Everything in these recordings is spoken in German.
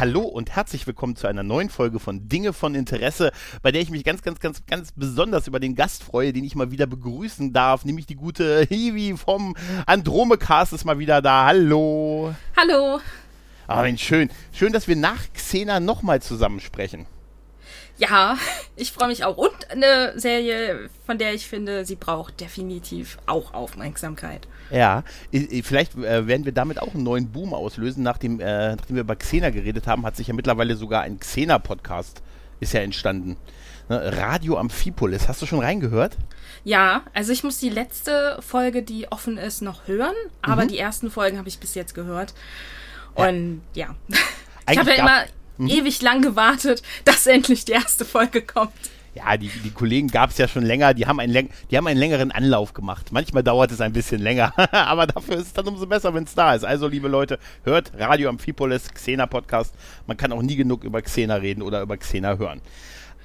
Hallo und herzlich willkommen zu einer neuen Folge von Dinge von Interesse, bei der ich mich ganz, ganz, ganz, ganz besonders über den Gast freue, den ich mal wieder begrüßen darf, nämlich die gute Hiwi vom Andromecast ist mal wieder da. Hallo. Hallo. Ah, schön. Schön, dass wir nach Xena nochmal zusammen sprechen. Ja, ich freue mich auch. Und eine Serie, von der ich finde, sie braucht definitiv auch Aufmerksamkeit. Ja, vielleicht äh, werden wir damit auch einen neuen Boom auslösen. Nachdem, äh, nachdem wir über Xena geredet haben, hat sich ja mittlerweile sogar ein Xena-Podcast ist ja entstanden. Ne? Radio Amphipolis. Hast du schon reingehört? Ja, also ich muss die letzte Folge, die offen ist, noch hören, aber mhm. die ersten Folgen habe ich bis jetzt gehört. Und ja, ja. ich habe ja immer mhm. ewig lang gewartet, dass endlich die erste Folge kommt. Ja, die, die Kollegen gab es ja schon länger, die haben, einen, die haben einen längeren Anlauf gemacht. Manchmal dauert es ein bisschen länger, aber dafür ist es dann umso besser, wenn es da ist. Also, liebe Leute, hört Radio Amphipolis, Xena Podcast. Man kann auch nie genug über Xena reden oder über Xena hören.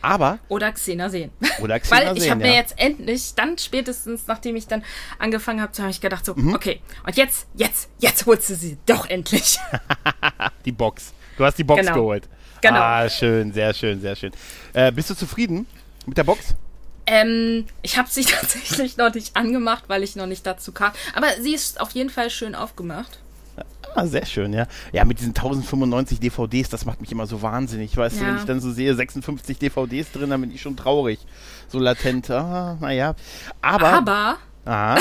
Aber. Oder Xena sehen. Oder Xena Weil ich habe ja. mir jetzt endlich, dann spätestens, nachdem ich dann angefangen habe, habe ich gedacht, so, mhm. okay, und jetzt, jetzt, jetzt holst du sie doch endlich. die Box. Du hast die Box genau. geholt. Genau. Ah, schön, sehr schön, sehr schön. Äh, bist du zufrieden mit der Box? Ähm, ich habe sie tatsächlich noch nicht angemacht, weil ich noch nicht dazu kam. Aber sie ist auf jeden Fall schön aufgemacht. Ah, sehr schön, ja. Ja, mit diesen 1095 DVDs, das macht mich immer so wahnsinnig. Weißt ja. du, wenn ich dann so sehe, 56 DVDs drin, dann bin ich schon traurig. So latent. Ah, naja. Aber. Aber.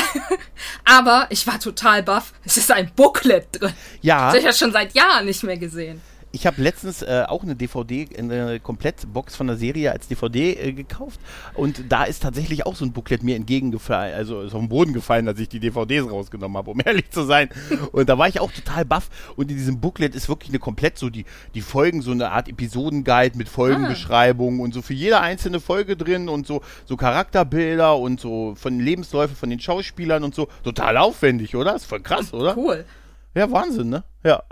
aber ich war total baff. Es ist ein Booklet drin. Ja. Das habe ich ja schon seit Jahren nicht mehr gesehen. Ich habe letztens äh, auch eine DVD, eine Komplettbox von der Serie als DVD äh, gekauft und da ist tatsächlich auch so ein Booklet mir entgegengefallen, also ist auf den Boden gefallen, als ich die DVDs rausgenommen habe, um ehrlich zu sein. Und da war ich auch total baff und in diesem Booklet ist wirklich eine komplett so die, die Folgen, so eine Art Episodenguide mit Folgenbeschreibungen ah. und so für jede einzelne Folge drin und so, so Charakterbilder und so von den Lebensläufen von den Schauspielern und so. Total aufwendig, oder? Ist voll krass, oder? Cool. Ja, Wahnsinn, ne? Ja.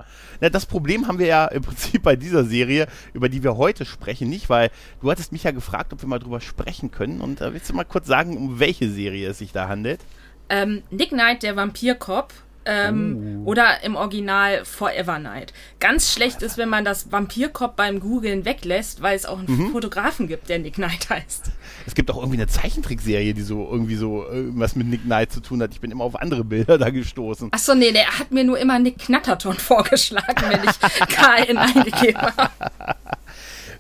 Na, das Problem haben wir ja im Prinzip bei dieser Serie, über die wir heute sprechen, nicht, weil du hattest mich ja gefragt, ob wir mal drüber sprechen können. Und äh, willst du mal kurz sagen, um welche Serie es sich da handelt? Ähm, Nick Knight, der Vampirkopf, ähm, oh. Oder im Original Forever Night. Ganz schlecht Forever. ist, wenn man das Vampirkopf beim Googlen weglässt, weil es auch einen mhm. Fotografen gibt, der Nick Knight heißt. Es gibt auch irgendwie eine Zeichentrickserie, die so irgendwie so irgendwas mit Nick Knight zu tun hat. Ich bin immer auf andere Bilder da gestoßen. Achso, nee, der hat mir nur immer Nick Knatterton vorgeschlagen, wenn ich KN eingegeben habe.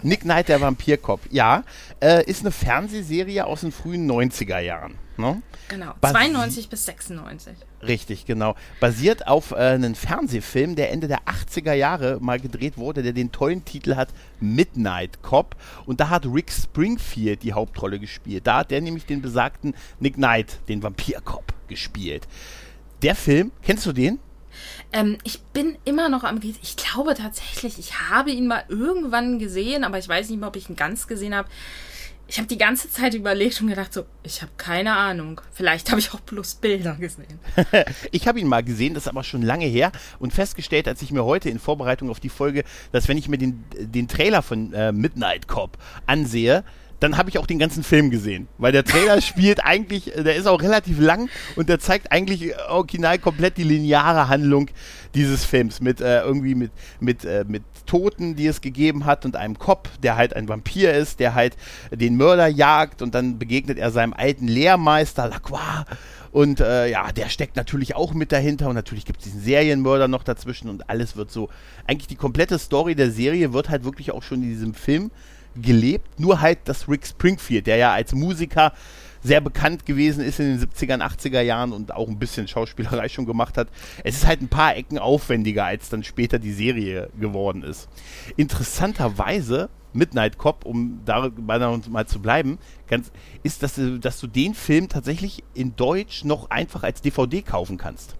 Nick Knight, der Vampirkopf. Ja, äh, ist eine Fernsehserie aus den frühen 90er Jahren. Ne? Genau, Basi 92 bis 96. Richtig, genau. Basiert auf äh, einem Fernsehfilm, der Ende der 80er Jahre mal gedreht wurde, der den tollen Titel hat Midnight Cop. Und da hat Rick Springfield die Hauptrolle gespielt. Da hat der nämlich den besagten Nick Knight, den Vampirkopf, gespielt. Der Film, kennst du den? Ähm, ich bin immer noch am. Ich glaube tatsächlich, ich habe ihn mal irgendwann gesehen, aber ich weiß nicht mehr, ob ich ihn ganz gesehen habe ich habe die ganze Zeit überlegt und gedacht, so, ich habe keine Ahnung. Vielleicht habe ich auch bloß Bilder gesehen. ich habe ihn mal gesehen, das ist aber schon lange her und festgestellt, als ich mir heute in Vorbereitung auf die Folge, dass wenn ich mir den, den Trailer von äh, Midnight Cop ansehe, dann habe ich auch den ganzen Film gesehen. Weil der Trailer spielt eigentlich, der ist auch relativ lang und der zeigt eigentlich original komplett die lineare Handlung dieses Films mit äh, irgendwie mit, mit, äh, mit Toten, die es gegeben hat und einem Kopf, der halt ein Vampir ist, der halt den Mörder jagt und dann begegnet er seinem alten Lehrmeister Lacroix und äh, ja, der steckt natürlich auch mit dahinter und natürlich gibt es diesen Serienmörder noch dazwischen und alles wird so, eigentlich die komplette Story der Serie wird halt wirklich auch schon in diesem Film gelebt. Nur halt, dass Rick Springfield, der ja als Musiker sehr bekannt gewesen ist in den 70er 80er Jahren und auch ein bisschen Schauspielerei schon gemacht hat. Es ist halt ein paar Ecken aufwendiger, als dann später die Serie geworden ist. Interessanterweise, Midnight Cop, um da mal zu bleiben, ganz, ist, dass, dass du den Film tatsächlich in Deutsch noch einfach als DVD kaufen kannst.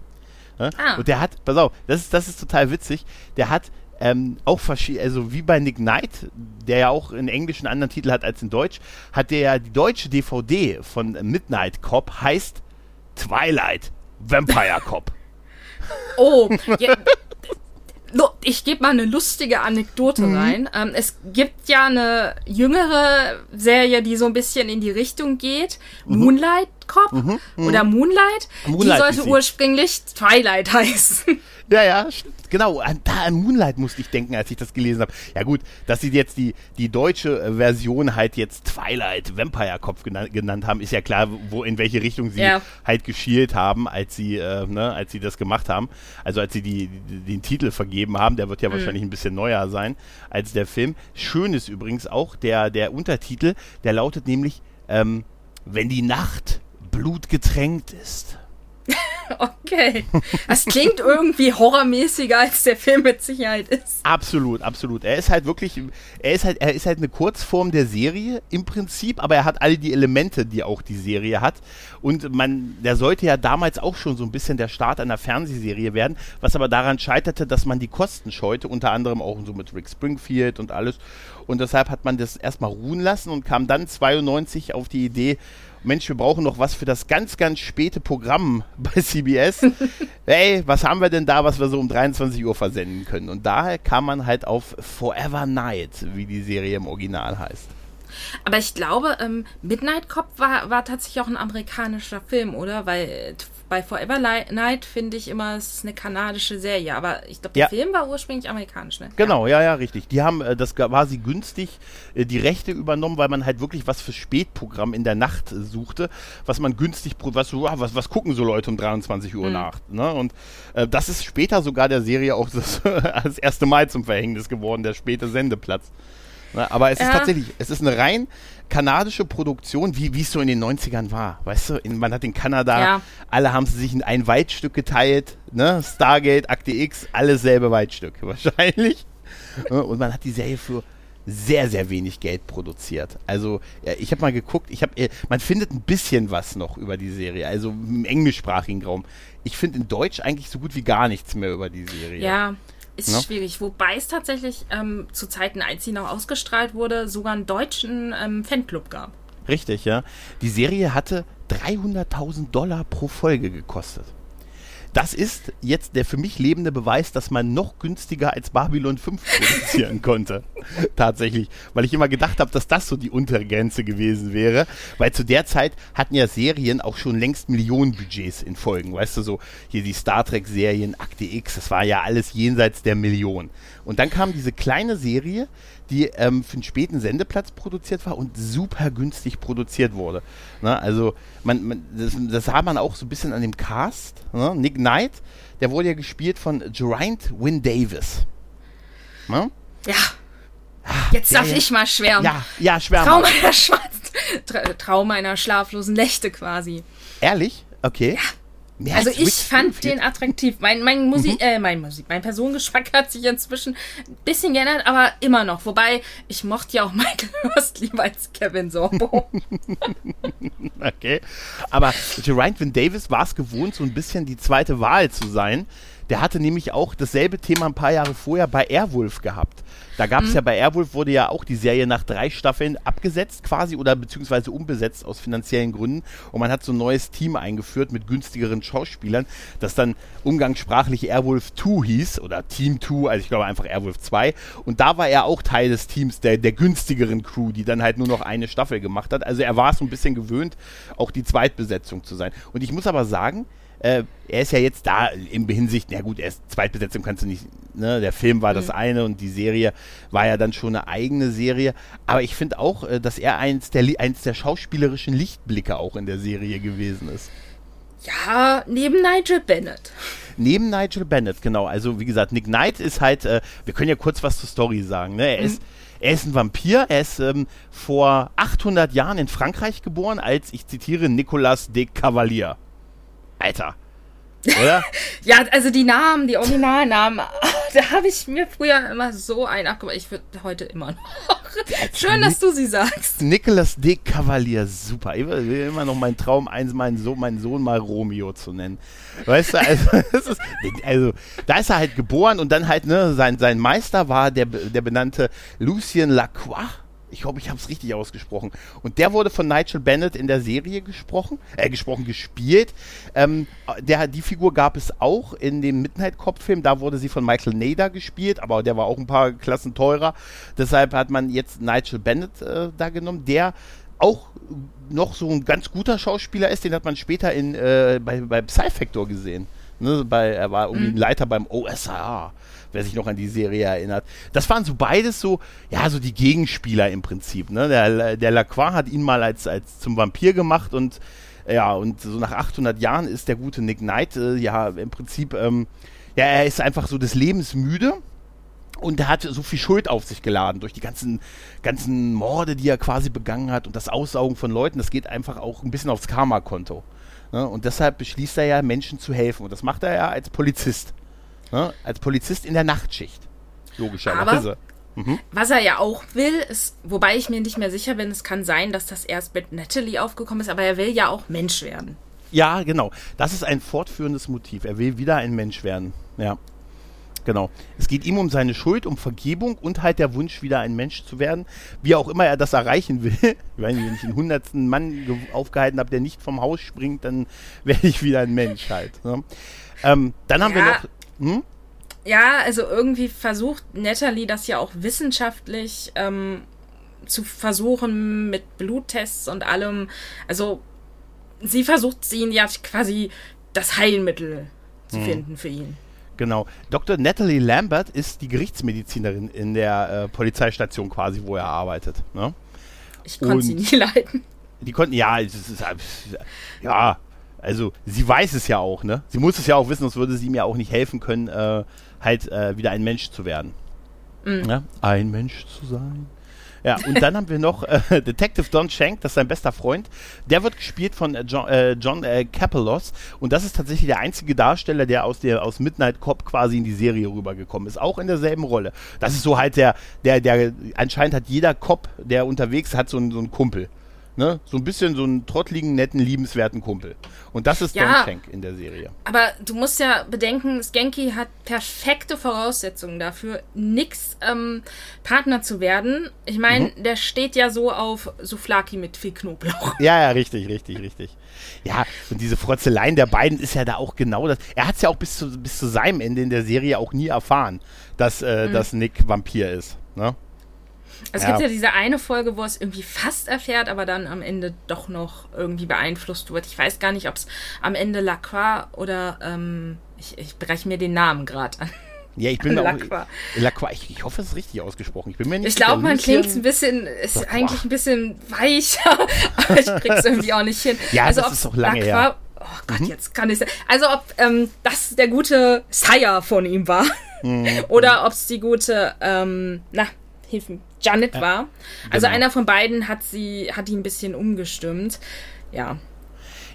Ja? Ah. Und der hat, pass auf, das ist, das ist total witzig, der hat ähm, auch verschieden, also wie bei Nick Knight, der ja auch in Englisch einen anderen Titel hat als in Deutsch, hat der ja die deutsche DVD von Midnight Cop heißt Twilight Vampire Cop. Oh, ja, ich gebe mal eine lustige Anekdote mhm. rein. Ähm, es gibt ja eine jüngere Serie, die so ein bisschen in die Richtung geht. Mhm. Moonlight Cop mhm. mhm. oder Moonlight. Moonlight. Die sollte ursprünglich Twilight heißen. Ja, ja, genau. An, da an Moonlight musste ich denken, als ich das gelesen habe. Ja gut, dass sie jetzt die, die deutsche äh, Version halt jetzt Twilight Vampire Kopf genannt, genannt haben, ist ja klar, wo in welche Richtung sie ja. halt geschielt haben, als sie, äh, ne, als sie das gemacht haben. Also als sie die, die, den Titel vergeben haben, der wird ja mhm. wahrscheinlich ein bisschen neuer sein als der Film. Schön ist übrigens auch der, der Untertitel, der lautet nämlich, ähm, wenn die Nacht blutgetränkt ist. Okay. Das klingt irgendwie horrormäßiger, als der Film mit Sicherheit ist. Absolut, absolut. Er ist halt wirklich, er ist halt, er ist halt eine Kurzform der Serie im Prinzip, aber er hat alle die Elemente, die auch die Serie hat. Und man, der sollte ja damals auch schon so ein bisschen der Start einer Fernsehserie werden, was aber daran scheiterte, dass man die Kosten scheute, unter anderem auch so mit Rick Springfield und alles. Und deshalb hat man das erstmal ruhen lassen und kam dann 92 auf die Idee, Mensch, wir brauchen noch was für das ganz, ganz späte Programm bei CBS. hey, was haben wir denn da, was wir so um 23 Uhr versenden können? Und daher kam man halt auf Forever Night, wie die Serie im Original heißt. Aber ich glaube, ähm, Midnight Cop war, war tatsächlich auch ein amerikanischer Film, oder? Weil bei Forever Night finde ich immer, es ist eine kanadische Serie, aber ich glaube, der ja. Film war ursprünglich amerikanisch, ne? Genau, ja, ja, richtig. Die haben äh, das quasi günstig äh, die Rechte übernommen, weil man halt wirklich was für Spätprogramm in der Nacht äh, suchte, was man günstig, was, was, was gucken so Leute um 23 Uhr mhm. nach, ne? Und äh, das ist später sogar der Serie auch das, das erste Mal zum Verhängnis geworden, der späte Sendeplatz. Ne? Aber es ja. ist tatsächlich, es ist eine rein kanadische Produktion, wie es so in den 90ern war. Weißt du, in, man hat in Kanada, ja. alle haben sich in ein Weitstück geteilt, ne? Stargate, Akte X, alles selbe Weitstück wahrscheinlich. Ne? Und man hat die Serie für sehr, sehr wenig Geld produziert. Also, ja, ich habe mal geguckt, ich hab, äh, man findet ein bisschen was noch über die Serie, also im englischsprachigen Raum. Ich finde in Deutsch eigentlich so gut wie gar nichts mehr über die Serie. Ja, ist no? schwierig, wobei es tatsächlich ähm, zu Zeiten, als sie noch ausgestrahlt wurde, sogar einen deutschen ähm, Fanclub gab. Richtig, ja. Die Serie hatte 300.000 Dollar pro Folge gekostet. Das ist jetzt der für mich lebende Beweis, dass man noch günstiger als Babylon 5 produzieren konnte. Tatsächlich. Weil ich immer gedacht habe, dass das so die Untergrenze gewesen wäre. Weil zu der Zeit hatten ja Serien auch schon längst Millionenbudgets in Folgen. Weißt du, so hier die Star Trek-Serien, Akte X, das war ja alles jenseits der Million. Und dann kam diese kleine Serie, die ähm, für einen späten Sendeplatz produziert war und super günstig produziert wurde. Ne? Also man, man das, das, sah man auch so ein bisschen an dem Cast. Ne? Nick Knight, der wurde ja gespielt von Geraint Wynn Davis. Ne? Ja. Ah, Jetzt darf ja, ich mal schwärmen. Ja, ja, schwärmen. Traum einer, Tra Traum einer schlaflosen Nächte quasi. Ehrlich? Okay. Ja. Mehr also ich fand den attraktiv. Mein, mein Musik, mhm. äh, mein Musik, mein Personengeschmack hat sich inzwischen ein bisschen geändert, aber immer noch. Wobei, ich mochte ja auch Michael Hurst lieber als Kevin Sorbo. okay. Aber Geraint Davis war es gewohnt, so ein bisschen die zweite Wahl zu sein. Der hatte nämlich auch dasselbe Thema ein paar Jahre vorher bei Airwolf gehabt. Da gab es mhm. ja bei Airwolf wurde ja auch die Serie nach drei Staffeln abgesetzt quasi oder beziehungsweise umbesetzt aus finanziellen Gründen und man hat so ein neues Team eingeführt mit günstigeren Schauspielern, das dann umgangssprachlich Airwolf 2 hieß oder Team 2, also ich glaube einfach Airwolf 2 und da war er auch Teil des Teams der, der günstigeren Crew, die dann halt nur noch eine Staffel gemacht hat. Also er war so ein bisschen gewöhnt, auch die Zweitbesetzung zu sein. Und ich muss aber sagen, äh, er ist ja jetzt da in Hinsicht, na gut, er ist Zweitbesetzung kannst du nicht, ne, der Film war mhm. das eine und die Serie war ja dann schon eine eigene Serie, aber ich finde auch, äh, dass er eins der, eins der schauspielerischen Lichtblicke auch in der Serie gewesen ist. Ja, neben Nigel Bennett. Neben Nigel Bennett, genau. Also wie gesagt, Nick Knight ist halt, äh, wir können ja kurz was zur Story sagen. Ne? Er mhm. ist er ist ein Vampir. Er ist ähm, vor 800 Jahren in Frankreich geboren, als, ich zitiere, Nicolas de Cavalier. Alter. oder? ja, also die Namen, die Originalnamen, da habe ich mir früher immer so ein abgemacht. Ich würde heute immer noch. Schön, dass du sie sagst. Nicolas de Cavalier, super. Ich will immer noch mein Traum, eins meinen Sohn, meinen Sohn mal Romeo zu nennen. Weißt du, also, ist, also, da ist er halt geboren und dann halt, ne, sein, sein Meister war der, der benannte Lucien Lacroix ich hoffe, ich habe es richtig ausgesprochen. Und der wurde von Nigel Bennett in der Serie gesprochen, äh, gesprochen, gespielt. Ähm, der, die Figur gab es auch in dem Midnight Cop-Film. Da wurde sie von Michael Nader gespielt, aber der war auch ein paar Klassen teurer. Deshalb hat man jetzt Nigel Bennett äh, da genommen, der auch noch so ein ganz guter Schauspieler ist. Den hat man später in, äh, bei, bei Psy-Factor gesehen. Ne, bei, er war irgendwie mhm. Leiter beim OSR wer sich noch an die Serie erinnert. Das waren so beides so, ja, so die Gegenspieler im Prinzip. Ne? Der, der Lacroix hat ihn mal als, als zum Vampir gemacht und ja, und so nach 800 Jahren ist der gute Nick Knight, äh, ja, im Prinzip, ähm, ja, er ist einfach so des Lebens müde und er hat so viel Schuld auf sich geladen durch die ganzen, ganzen Morde, die er quasi begangen hat und das Aussaugen von Leuten. Das geht einfach auch ein bisschen aufs Karma-Konto. Ne? Und deshalb beschließt er ja, Menschen zu helfen. Und das macht er ja als Polizist. Ne? Als Polizist in der Nachtschicht. Logischerweise. Mhm. Was er ja auch will, ist, wobei ich mir nicht mehr sicher bin, es kann sein, dass das erst mit Natalie aufgekommen ist, aber er will ja auch Mensch werden. Ja, genau. Das ist ein fortführendes Motiv. Er will wieder ein Mensch werden. Ja. Genau. Es geht ihm um seine Schuld, um Vergebung und halt der Wunsch, wieder ein Mensch zu werden. Wie auch immer er das erreichen will. Wenn ich einen hundertsten Mann aufgehalten habe, der nicht vom Haus springt, dann werde ich wieder ein Mensch halt. Ne? Ähm, dann haben ja. wir noch hm? Ja, also irgendwie versucht Natalie das ja auch wissenschaftlich ähm, zu versuchen mit Bluttests und allem. Also sie versucht ihn ja quasi das Heilmittel zu hm. finden für ihn. Genau. Dr. Natalie Lambert ist die Gerichtsmedizinerin in der äh, Polizeistation quasi, wo er arbeitet. Ne? Ich konnte sie nie leiden. Die konnten, ja, es ist, ja, also sie weiß es ja auch, ne? Sie muss es ja auch wissen, sonst würde sie mir auch nicht helfen können, äh, halt äh, wieder ein Mensch zu werden. Mhm. Ja? Ein Mensch zu sein. Ja, und dann haben wir noch äh, Detective Don Shank, das ist sein bester Freund. Der wird gespielt von äh, John, äh, John äh, Capelos und das ist tatsächlich der einzige Darsteller, der aus der aus Midnight Cop quasi in die Serie rübergekommen ist, auch in derselben Rolle. Das ist so halt der, der, der anscheinend hat jeder Cop, der unterwegs hat so, so einen Kumpel. Ne? So ein bisschen so einen trottligen, netten, liebenswerten Kumpel. Und das ist ja, Don Schenk in der Serie. Aber du musst ja bedenken, Skanky hat perfekte Voraussetzungen dafür, nix ähm, Partner zu werden. Ich meine, mhm. der steht ja so auf Souflaki mit viel Knoblauch. Ja, ja, richtig, richtig, richtig. Ja, und diese Frotzeleien der beiden ist ja da auch genau das. Er hat es ja auch bis zu, bis zu seinem Ende in der Serie auch nie erfahren, dass, äh, mhm. dass Nick Vampir ist. Ne? Es ja. gibt ja diese eine Folge, wo es irgendwie fast erfährt, aber dann am Ende doch noch irgendwie beeinflusst wird. Ich weiß gar nicht, ob es am Ende Lacroix oder ähm, ich, ich breche mir den Namen gerade an. Ja, ich bin Lacroix. Auch, Lacroix. Ich, ich hoffe, es ist richtig ausgesprochen. Ich bin mir nicht Ich glaube, man klingt ein bisschen, ist Lacroix. eigentlich ein bisschen weicher, aber ich krieg's irgendwie auch nicht hin. Ja, also, das ist auch lange Lacroix, her. Oh Gott, mhm. jetzt kann ich Also ob ähm, das der gute Sire von ihm war mhm. oder ob es die gute, ähm, na, hilf mir, Janet ja, war. Also genau. einer von beiden hat sie, hat ihn ein bisschen umgestimmt. Ja.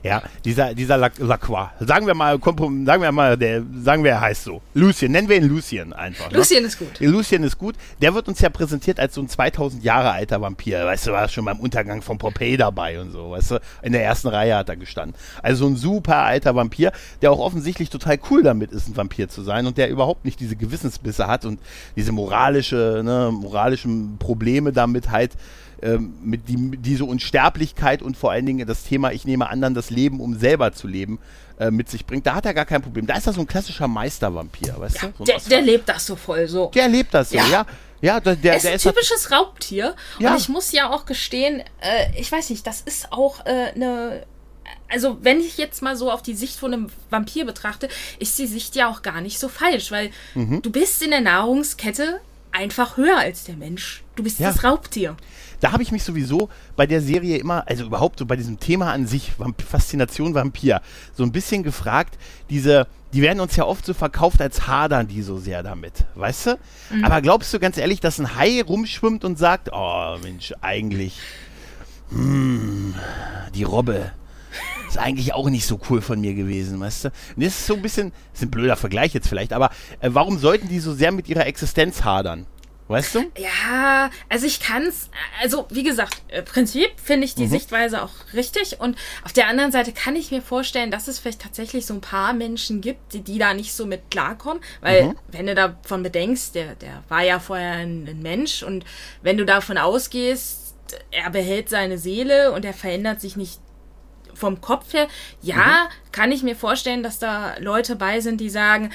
Ja, dieser, dieser Lacroix. Sagen wir mal, sagen wir mal, der, sagen wir, er heißt so. Lucien, nennen wir ihn Lucien einfach. Ne? Lucien ist gut. Lucien ist gut. Der wird uns ja präsentiert als so ein 2000 Jahre alter Vampir. Weißt du, war schon beim Untergang von Pompeii dabei und so. Weißt du, in der ersten Reihe hat er gestanden. Also so ein super alter Vampir, der auch offensichtlich total cool damit ist, ein Vampir zu sein und der überhaupt nicht diese Gewissensbisse hat und diese moralische, ne, moralischen Probleme damit halt ähm, mit die, diese Unsterblichkeit und vor allen Dingen das Thema, ich nehme anderen das Leben, um selber zu leben, äh, mit sich bringt. Da hat er gar kein Problem. Da ist er so ein klassischer Meistervampir, weißt ja, du? So der, der, lebt das so voll so. Der lebt das so, ja. ja. Ja, der, der, ist der ein ist typisches Raubtier. Ja. Und ich muss ja auch gestehen, äh, ich weiß nicht, das ist auch äh, eine also wenn ich jetzt mal so auf die Sicht von einem Vampir betrachte, ist die Sicht ja auch gar nicht so falsch, weil mhm. du bist in der Nahrungskette einfach höher als der Mensch. Du bist ja. das Raubtier da habe ich mich sowieso bei der Serie immer, also überhaupt so bei diesem Thema an sich, Faszination Vampir, so ein bisschen gefragt, diese, die werden uns ja oft so verkauft, als hadern die so sehr damit, weißt du? Mhm. Aber glaubst du ganz ehrlich, dass ein Hai rumschwimmt und sagt, oh Mensch, eigentlich, hm, die Robbe, ist ist eigentlich auch nicht so cool von mir gewesen, weißt du? Und das ist so ein bisschen, das ist ein blöder Vergleich jetzt vielleicht, aber äh, warum sollten die so sehr mit ihrer Existenz hadern? Weißt du? Ja, also ich kann's, also wie gesagt, im Prinzip finde ich die mhm. Sichtweise auch richtig und auf der anderen Seite kann ich mir vorstellen, dass es vielleicht tatsächlich so ein paar Menschen gibt, die, die da nicht so mit klarkommen, weil mhm. wenn du davon bedenkst, der, der war ja vorher ein, ein Mensch und wenn du davon ausgehst, er behält seine Seele und er verändert sich nicht vom Kopf her, ja, mhm. kann ich mir vorstellen, dass da Leute bei sind, die sagen,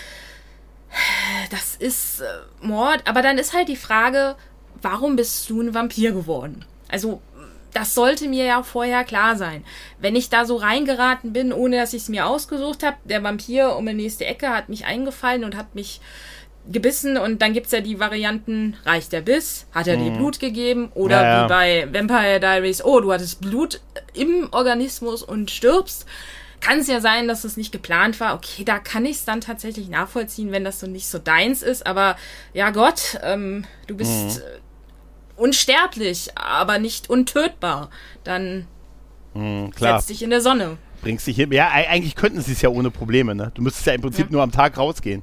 das ist äh, Mord. Aber dann ist halt die Frage, warum bist du ein Vampir geworden? Also, das sollte mir ja vorher klar sein. Wenn ich da so reingeraten bin, ohne dass ich es mir ausgesucht habe, der Vampir um die nächste Ecke hat mich eingefallen und hat mich gebissen und dann gibt es ja die Varianten, reicht der Biss, hat er mhm. dir Blut gegeben oder ja, ja. wie bei Vampire Diaries, oh, du hattest Blut im Organismus und stirbst kann es ja sein, dass es nicht geplant war. Okay, da kann ich es dann tatsächlich nachvollziehen, wenn das so nicht so deins ist. Aber ja Gott, ähm, du bist mhm. Äh, unsterblich, aber nicht untötbar. Dann mhm, setz dich in der Sonne. Bringst dich hin. Ja, eigentlich könnten sie es ja ohne Probleme. Ne? Du müsstest ja im Prinzip ja. nur am Tag rausgehen.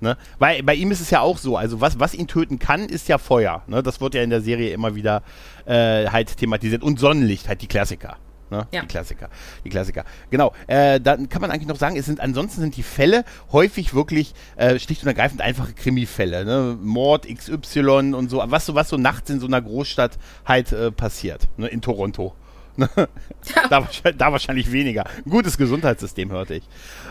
Ne? Weil bei ihm ist es ja auch so, also was, was ihn töten kann, ist ja Feuer. Ne? Das wird ja in der Serie immer wieder äh, halt thematisiert. Und Sonnenlicht, halt die Klassiker. Ne? Ja. Die Klassiker. Die Klassiker. Genau. Äh, dann kann man eigentlich noch sagen, es sind ansonsten sind die Fälle häufig wirklich äh, schlicht und ergreifend einfache Krimi-Fälle. Ne? Mord XY und so, was so, was so nachts in so einer Großstadt halt äh, passiert, ne? in Toronto. Ne? da, da, wahrscheinlich weniger. Ein gutes Gesundheitssystem, hörte ich.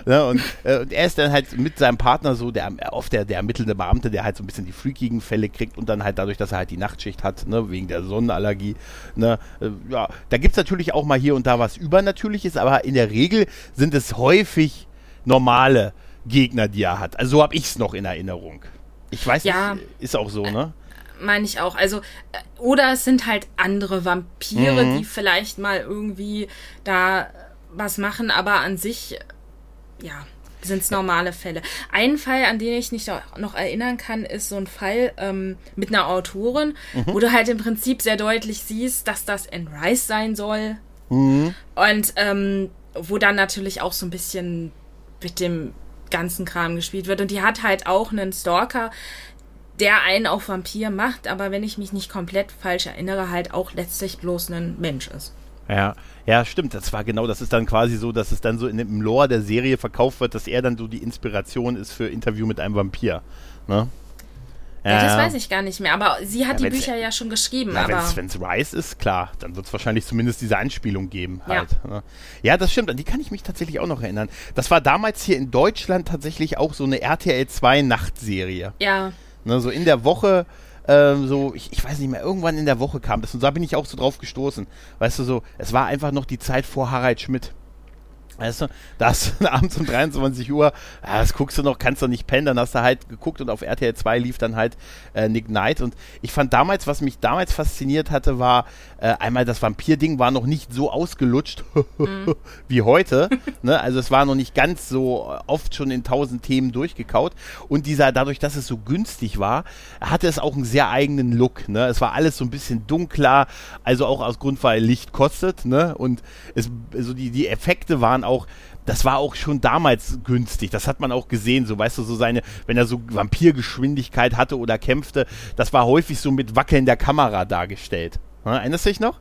Ne? Und, äh, und, er ist dann halt mit seinem Partner so, der oft der, der ermittelnde Beamte, der halt so ein bisschen die freakigen Fälle kriegt und dann halt dadurch, dass er halt die Nachtschicht hat, ne? wegen der Sonnenallergie. Ne? Äh, ja, da gibt es natürlich auch mal hier und da was Übernatürliches, aber in der Regel sind es häufig normale Gegner, die er hat. Also so habe ich es noch in Erinnerung. Ich weiß ja. nicht, ist auch so, ne? Meine ich auch. Also, äh, oder es sind halt andere Vampire, mhm. die vielleicht mal irgendwie da was machen, aber an sich, ja, sind es normale Fälle. Ein Fall, an den ich mich noch erinnern kann, ist so ein Fall ähm, mit einer Autorin, mhm. wo du halt im Prinzip sehr deutlich siehst, dass das Anne Rice sein soll. Mhm. Und ähm, wo dann natürlich auch so ein bisschen mit dem ganzen Kram gespielt wird. Und die hat halt auch einen Stalker, der einen auch Vampir macht, aber wenn ich mich nicht komplett falsch erinnere, halt auch letztlich bloß ein Mensch ist. Ja, ja, stimmt. Das war genau, das ist dann quasi so, dass es dann so in dem Lore der Serie verkauft wird, dass er dann so die Inspiration ist für Interview mit einem Vampir. Ne? Ja, ja, das weiß ich gar nicht mehr, aber sie hat ja, die Bücher ja schon geschrieben. Wenn es Rice ist, klar, dann wird es wahrscheinlich zumindest diese Anspielung geben. Halt, ja. Ne? ja, das stimmt, an die kann ich mich tatsächlich auch noch erinnern. Das war damals hier in Deutschland tatsächlich auch so eine RTL 2 Nachtserie. Ja. Ne, so in der Woche, äh, so, ich, ich weiß nicht mehr, irgendwann in der Woche kam das und da bin ich auch so drauf gestoßen. Weißt du, so, es war einfach noch die Zeit vor Harald Schmidt. Weißt du, da hast du abends um 23 Uhr, ja, das guckst du noch, kannst du nicht pennen, dann hast du halt geguckt und auf RTL 2 lief dann halt äh, Nick Knight und ich fand damals, was mich damals fasziniert hatte, war äh, einmal das Vampir-Ding war noch nicht so ausgelutscht mhm. wie heute, ne? also es war noch nicht ganz so oft schon in tausend Themen durchgekaut und dieser, dadurch, dass es so günstig war, hatte es auch einen sehr eigenen Look, ne? es war alles so ein bisschen dunkler, also auch aus Grund, weil Licht kostet, ne? und es, also die, die Effekte waren auch, das war auch schon damals günstig. Das hat man auch gesehen, so weißt du, so seine, wenn er so Vampirgeschwindigkeit hatte oder kämpfte, das war häufig so mit Wackeln der Kamera dargestellt. Erinnerst du dich noch?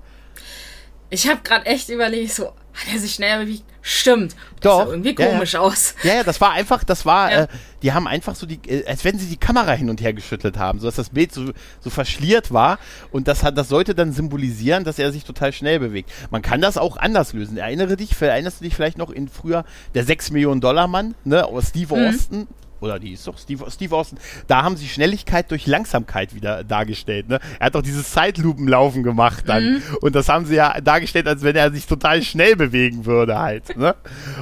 Ich habe gerade echt überlegt, so, hat er sich schneller bewegt? Stimmt. Das Doch. sah irgendwie komisch ja, ja. aus. Ja, ja, das war einfach, das war, ja. äh, die haben einfach so die, äh, als wenn sie die Kamera hin und her geschüttelt haben, so dass das Bild so, so verschliert war und das hat, das sollte dann symbolisieren, dass er sich total schnell bewegt. Man kann das auch anders lösen. Erinnere dich, erinnerst du dich vielleicht noch in früher der 6 Millionen Dollar Mann, ne, aus Steve mhm. Austin? Oder die ist doch Steve, Steve Austin, da haben sie Schnelligkeit durch Langsamkeit wieder dargestellt. Ne? Er hat doch dieses Zeitlupenlaufen gemacht dann. Mhm. Und das haben sie ja dargestellt, als wenn er sich total schnell bewegen würde halt. Ne?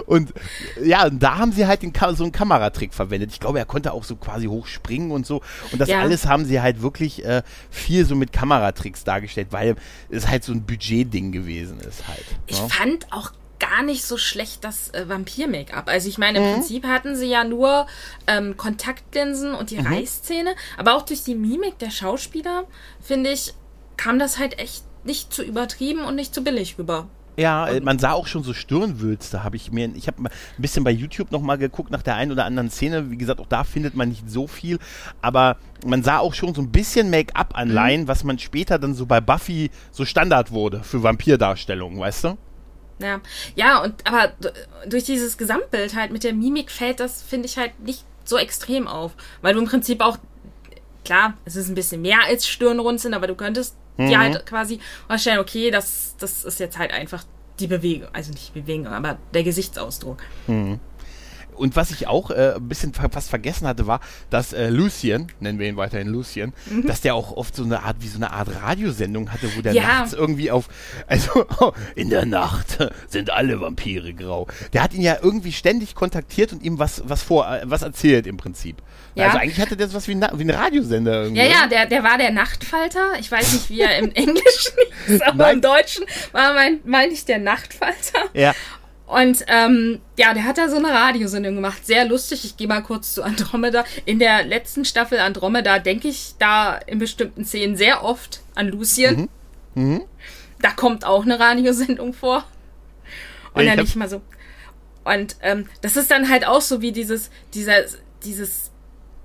Und ja, da haben sie halt den, so einen Kameratrick verwendet. Ich glaube, er konnte auch so quasi hochspringen und so. Und das ja. alles haben sie halt wirklich äh, viel so mit Kameratricks dargestellt, weil es halt so ein Budgetding gewesen ist halt. Ich ne? fand auch gar nicht so schlecht das äh, Vampir-Make-up. Also ich meine, im mhm. Prinzip hatten sie ja nur ähm, Kontaktlinsen und die mhm. Reißzähne, aber auch durch die Mimik der Schauspieler, finde ich, kam das halt echt nicht zu übertrieben und nicht zu billig rüber. Ja, äh, man sah auch schon so Stirnwülste, habe ich mir, ich habe ein bisschen bei YouTube nochmal geguckt nach der einen oder anderen Szene. Wie gesagt, auch da findet man nicht so viel, aber man sah auch schon so ein bisschen Make-up-Anleihen, mhm. was man später dann so bei Buffy so Standard wurde für Vampirdarstellungen, weißt du? Ja, ja, und aber durch dieses Gesamtbild halt mit der Mimik fällt das, finde ich halt nicht so extrem auf, weil du im Prinzip auch klar, es ist ein bisschen mehr als Stirnrunzeln, aber du könntest mhm. dir halt quasi vorstellen, okay, das, das ist jetzt halt einfach die Bewegung, also nicht die Bewegung, aber der Gesichtsausdruck. Mhm. Und was ich auch äh, ein bisschen fast vergessen hatte, war, dass äh, Lucien, nennen wir ihn weiterhin Lucien, mhm. dass der auch oft so eine Art, wie so eine Art Radiosendung hatte, wo der ja. nachts irgendwie auf, also in der Nacht sind alle Vampire grau. Der hat ihn ja irgendwie ständig kontaktiert und ihm was, was vor, äh, was erzählt im Prinzip. Ja. Also eigentlich hatte der was wie ein, wie ein Radiosender irgendwie. Ja, ja, der, der war der Nachtfalter. Ich weiß nicht, wie er im Englischen ist, aber Nein. im Deutschen war, mein, meine ich, der Nachtfalter. Ja. Und ähm, ja, der hat da so eine Radiosendung gemacht. Sehr lustig. Ich gehe mal kurz zu Andromeda. In der letzten Staffel Andromeda denke ich da in bestimmten Szenen sehr oft an Lucien. Mhm. Mhm. Da kommt auch eine Radiosendung vor. Und ich dann nicht mal so. Und ähm, das ist dann halt auch so wie dieses, dieser, dieses,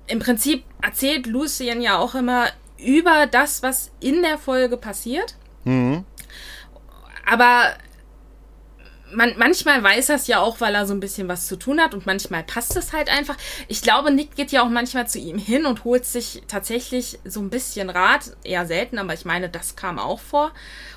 im Prinzip erzählt Lucien ja auch immer über das, was in der Folge passiert. Mhm. Aber man, manchmal weiß er es ja auch, weil er so ein bisschen was zu tun hat und manchmal passt es halt einfach. Ich glaube, Nick geht ja auch manchmal zu ihm hin und holt sich tatsächlich so ein bisschen Rat. Eher selten, aber ich meine, das kam auch vor.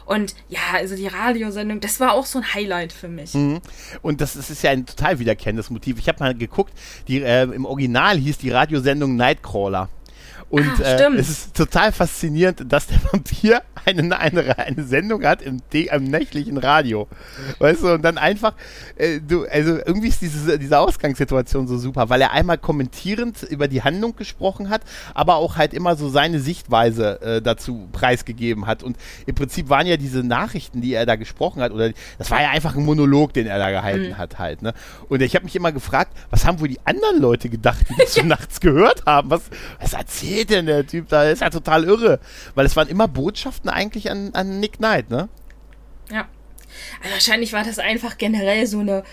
Und ja, also die Radiosendung, das war auch so ein Highlight für mich. Mhm. Und das, das, ist ja ein total wiederkehrendes Motiv. Ich habe mal geguckt, die, äh, im Original hieß die Radiosendung Nightcrawler. Und ah, äh, es ist total faszinierend, dass der Vampir eine, eine, eine Sendung hat im, im nächtlichen Radio. Weißt du, und dann einfach, äh, du, also irgendwie ist diese, diese Ausgangssituation so super, weil er einmal kommentierend über die Handlung gesprochen hat, aber auch halt immer so seine Sichtweise äh, dazu preisgegeben hat. Und im Prinzip waren ja diese Nachrichten, die er da gesprochen hat, oder das war ja einfach ein Monolog, den er da gehalten mhm. hat halt. Ne? Und ich habe mich immer gefragt, was haben wohl die anderen Leute gedacht, die das so nachts gehört haben? Was, was erzählt erzählt denn der Typ da? ist ja total irre. Weil es waren immer Botschaften eigentlich an, an Nick Knight, ne? Ja. Also wahrscheinlich war das einfach generell so eine,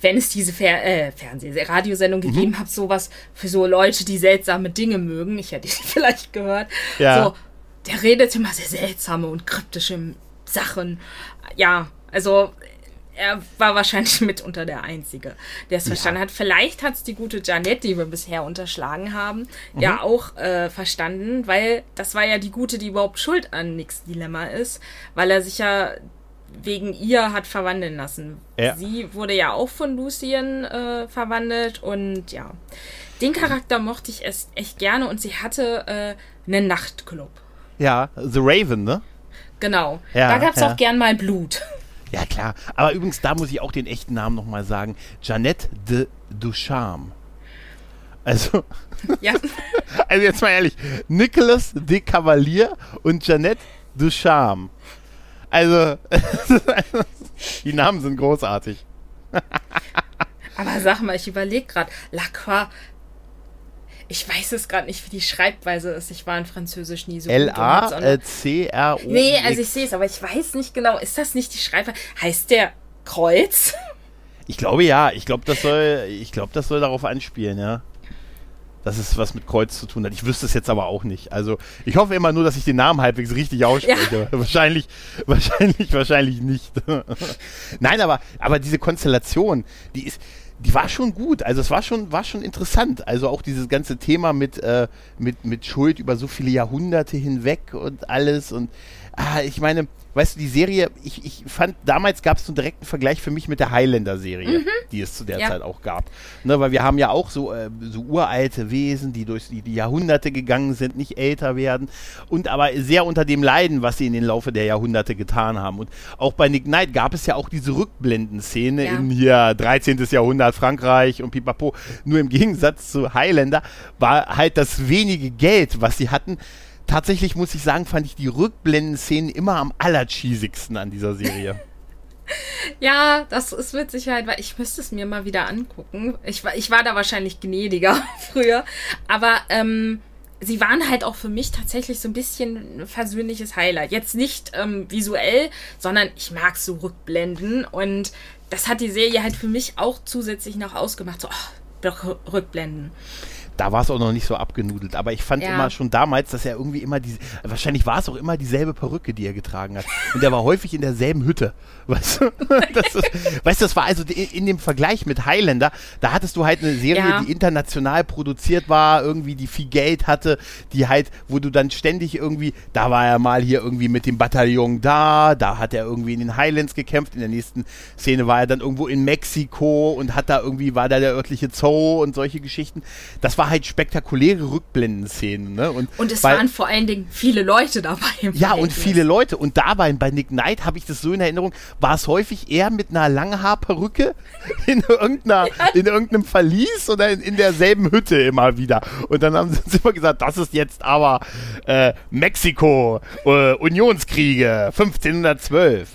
wenn es diese Fer äh, Fernseh-, Radiosendung mhm. gegeben hat, sowas für so Leute, die seltsame Dinge mögen. Ich hätte die vielleicht gehört. Ja. So, der redet immer sehr seltsame und kryptische Sachen. Ja, also er war wahrscheinlich mitunter der Einzige, der es ja. verstanden hat. Vielleicht hat es die gute Janette, die wir bisher unterschlagen haben, mhm. ja auch äh, verstanden, weil das war ja die gute, die überhaupt schuld an Nicks Dilemma ist, weil er sich ja wegen ihr hat verwandeln lassen. Ja. Sie wurde ja auch von Lucien äh, verwandelt und ja, den Charakter mochte ich echt, echt gerne und sie hatte äh, einen Nachtclub. Ja, The Raven, ne? Genau. Ja, da gab es auch gern mal Blut. Ja, klar. Aber übrigens, da muss ich auch den echten Namen nochmal sagen. Jeannette de Ducharme. Also, ja. also jetzt mal ehrlich, Nicolas de Cavalier und Jeannette Ducharme. Also, die Namen sind großartig. Aber sag mal, ich überlege gerade, Lacroix, ich weiß es gerade nicht, wie die Schreibweise ist. Ich war in Französisch nie so L-A-C-R-O. Nee, also ich sehe es, aber ich weiß nicht genau. Ist das nicht die Schreibweise? Heißt der Kreuz? Ich glaube ja. Ich glaube, das soll, ich glaube, das soll darauf anspielen, ja. Dass es was mit Kreuz zu tun hat. Ich wüsste es jetzt aber auch nicht. Also ich hoffe immer nur, dass ich den Namen halbwegs richtig ausspreche. Ja. Wahrscheinlich, wahrscheinlich, wahrscheinlich nicht. Nein, aber, aber diese Konstellation, die ist, die war schon gut. Also es war schon, war schon interessant. Also auch dieses ganze Thema mit, äh, mit, mit Schuld über so viele Jahrhunderte hinweg und alles. Und ah, ich meine, weißt du, die Serie, ich, ich fand, damals gab es so einen direkten Vergleich für mich mit der Highlander-Serie, mhm. die es zu der ja. Zeit auch gab. Ne, weil wir haben ja auch so, äh, so uralte Wesen, die durch die, die, Jahrhunderte gegangen sind, nicht älter werden und aber sehr unter dem leiden, was sie in den Laufe der Jahrhunderte getan haben. Und auch bei Nick Knight gab es ja auch diese Rückblendenszene ja. in hier 13. Jahrhundert Frankreich und pipapo. Nur im Gegensatz zu Highlander war halt das wenige Geld, was sie hatten, tatsächlich muss ich sagen, fand ich die Rückblenden-Szenen immer am allercheesigsten an dieser Serie. Ja, das ist mit Sicherheit, weil ich müsste es mir mal wieder angucken. Ich war, ich war da wahrscheinlich gnädiger früher. Aber ähm, sie waren halt auch für mich tatsächlich so ein bisschen ein versöhnliches Highlight. Jetzt nicht ähm, visuell, sondern ich mag so Rückblenden und das hat die Serie halt für mich auch zusätzlich noch ausgemacht. So, oh, Rückblenden da war es auch noch nicht so abgenudelt. Aber ich fand ja. immer schon damals, dass er irgendwie immer diese, wahrscheinlich war es auch immer dieselbe Perücke, die er getragen hat. Und er war häufig in derselben Hütte. Weißt du, das, ist, weißt das war also in dem Vergleich mit Highlander, da hattest du halt eine Serie, ja. die international produziert war, irgendwie, die viel Geld hatte, die halt, wo du dann ständig irgendwie, da war er mal hier irgendwie mit dem Bataillon da, da hat er irgendwie in den Highlands gekämpft, in der nächsten Szene war er dann irgendwo in Mexiko und hat da irgendwie, war da der örtliche Zoo und solche Geschichten. Das war war halt spektakuläre Rückblendenszenen. Ne? Und, und es weil, waren vor allen Dingen viele Leute dabei. Ja, und viele Leute. Und dabei bei Nick Knight habe ich das so in Erinnerung, war es häufig eher mit einer Langhaarperücke in, irgendeiner, ja. in irgendeinem Verlies oder in, in, derselben Hütte immer wieder. Und dann haben sie uns immer gesagt, das ist jetzt aber äh, Mexiko, äh, Unionskriege, 1512.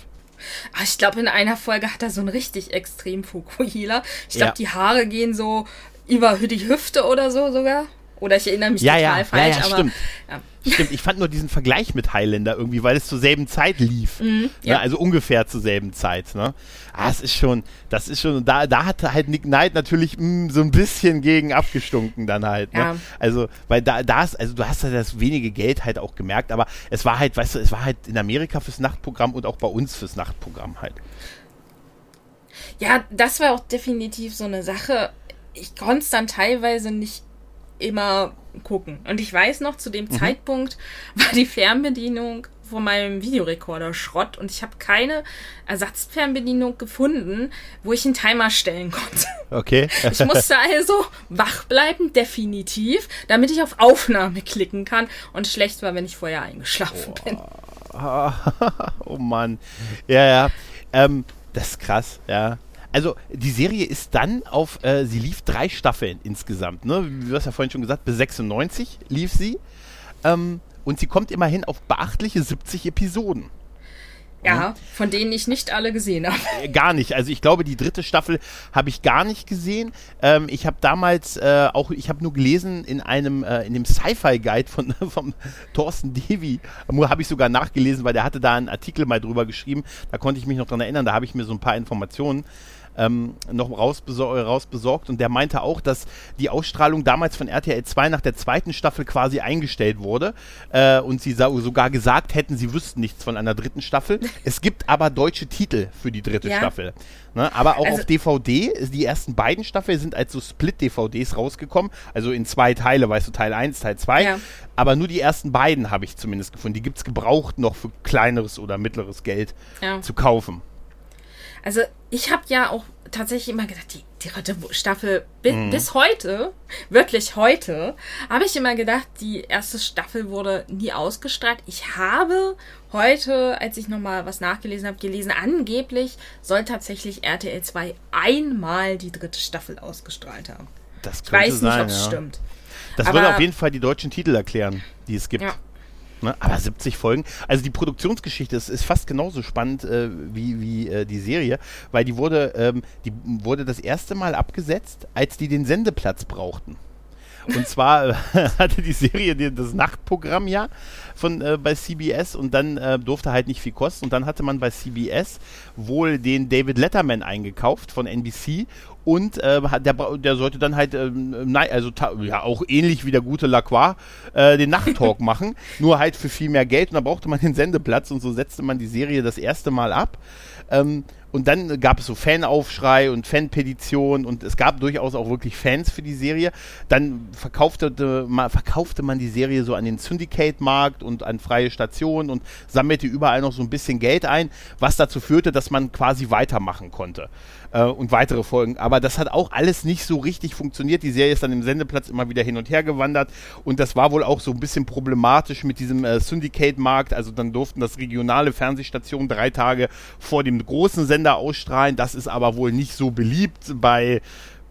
Ach, ich glaube, in einer Folge hat er so einen richtig extrem Fukuhila. Ich glaube, ja. die Haare gehen so über die Hüfte oder so sogar. Oder ich erinnere mich ja, total ja, falsch, ja, ja, aber. Stimmt. Ja. Stimmt, ich fand nur diesen Vergleich mit Highlander irgendwie, weil es zur selben Zeit lief. Mhm, ne? ja. Ne? Also ungefähr zur selben Zeit. Ne? Ah, es ist schon, das ist schon, da, da hatte halt Nick Knight natürlich mh, mm, so ein bisschen gegen abgestunken dann halt. Ne? Ja. Also, weil da, da ist, also du hast ja das wenige Geld halt auch gemerkt, aber es war halt, weißt du, es war halt in Amerika fürs Nachtprogramm und auch bei uns fürs Nachtprogramm halt. Ja, das war auch definitiv so eine Sache ich konnte es dann teilweise nicht immer gucken. Und ich weiß noch, zu dem mhm. Zeitpunkt war die Fernbedienung von meinem Videorekorder Schrott und ich habe keine Ersatzfernbedienung gefunden, wo ich einen Timer stellen konnte. Okay. ich musste also wach bleiben, definitiv, damit ich auf Aufnahme klicken kann und schlecht war, wenn ich vorher eingeschlafen oh. bin. oh Mann. Ja, ja. Ähm, das ist krass, ja. Also die Serie ist dann auf, äh, sie lief drei Staffeln insgesamt, ne? Du hast ja vorhin schon gesagt, bis 96 lief sie. Ähm, und sie kommt immerhin auf beachtliche 70 Episoden. Ja, von denen ich nicht alle gesehen habe. Äh, gar nicht. Also ich glaube, die dritte Staffel habe ich gar nicht gesehen. Ähm, ich habe damals äh, auch, ich habe nur gelesen in einem, äh, in dem Sci-Fi-Guide von vom Thorsten Devi, habe ich sogar nachgelesen, weil der hatte da einen Artikel mal drüber geschrieben. Da konnte ich mich noch dran erinnern. Da habe ich mir so ein paar Informationen ähm, noch rausbesor rausbesorgt und der meinte auch, dass die Ausstrahlung damals von RTL 2 nach der zweiten Staffel quasi eingestellt wurde äh, und sie sogar gesagt hätten, sie wüssten nichts von einer dritten Staffel. es gibt aber deutsche Titel für die dritte ja. Staffel. Ne? Aber auch also, auf DVD, die ersten beiden Staffeln sind als so Split-DVDs rausgekommen, also in zwei Teile, weißt du, Teil 1, Teil 2. Ja. Aber nur die ersten beiden habe ich zumindest gefunden. Die gibt es gebraucht noch für kleineres oder mittleres Geld ja. zu kaufen. Also ich habe ja auch tatsächlich immer gedacht, die, die dritte Staffel bi mhm. bis heute, wirklich heute, habe ich immer gedacht, die erste Staffel wurde nie ausgestrahlt. Ich habe heute, als ich nochmal was nachgelesen habe, gelesen, angeblich soll tatsächlich RTL 2 einmal die dritte Staffel ausgestrahlt haben. Das ich weiß nicht, ob es ja. stimmt. Das Aber, würde auf jeden Fall die deutschen Titel erklären, die es gibt. Ja. Ne? Aber 70 Folgen. Also die Produktionsgeschichte ist, ist fast genauso spannend äh, wie, wie äh, die Serie, weil die wurde, ähm, die wurde das erste Mal abgesetzt, als die den Sendeplatz brauchten. Und zwar äh, hatte die Serie das Nachtprogramm ja von äh, bei CBS und dann äh, durfte halt nicht viel kosten. Und dann hatte man bei CBS wohl den David Letterman eingekauft von NBC und äh, der, der sollte dann halt, äh, nein, also ja, auch ähnlich wie der gute Lacroix, äh, den Nachttalk machen, nur halt für viel mehr Geld. Und da brauchte man den Sendeplatz. Und so setzte man die Serie das erste Mal ab. Ähm, und dann gab es so Fanaufschrei und Fanpetition und es gab durchaus auch wirklich Fans für die Serie. Dann verkaufte, verkaufte man die Serie so an den Syndicate-Markt und an freie Stationen und sammelte überall noch so ein bisschen Geld ein, was dazu führte, dass man quasi weitermachen konnte äh, und weitere Folgen. Aber das hat auch alles nicht so richtig funktioniert. Die Serie ist dann im Sendeplatz immer wieder hin und her gewandert und das war wohl auch so ein bisschen problematisch mit diesem äh, Syndicate-Markt. Also dann durften das regionale Fernsehstationen drei Tage vor dem großen Sender ausstrahlen. Das ist aber wohl nicht so beliebt bei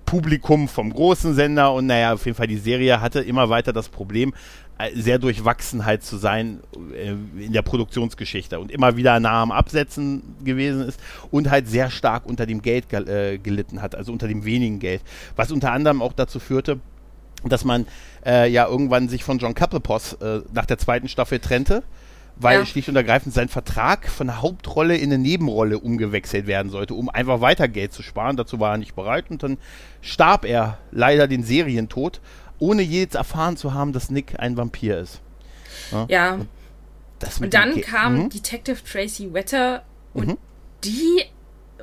Publikum vom großen Sender und naja, auf jeden Fall die Serie hatte immer weiter das Problem, äh, sehr durchwachsen halt zu sein äh, in der Produktionsgeschichte und immer wieder nah am Absetzen gewesen ist und halt sehr stark unter dem Geld äh, gelitten hat, also unter dem wenigen Geld. Was unter anderem auch dazu führte, dass man äh, ja irgendwann sich von John Couplepos äh, nach der zweiten Staffel trennte, weil Ja. schlicht und ergreifend sein Vertrag von der Hauptrolle in eine Nebenrolle umgewechselt werden sollte, um einfach weiter Geld zu sparen. Dazu war er nicht bereit und dann starb er leider den Serientod, ohne je jetzt erfahren zu haben, dass Nick ein Vampir ist. Ja, Das mit und dann kam Mhm. Detective Tracy Wetter und Mhm. die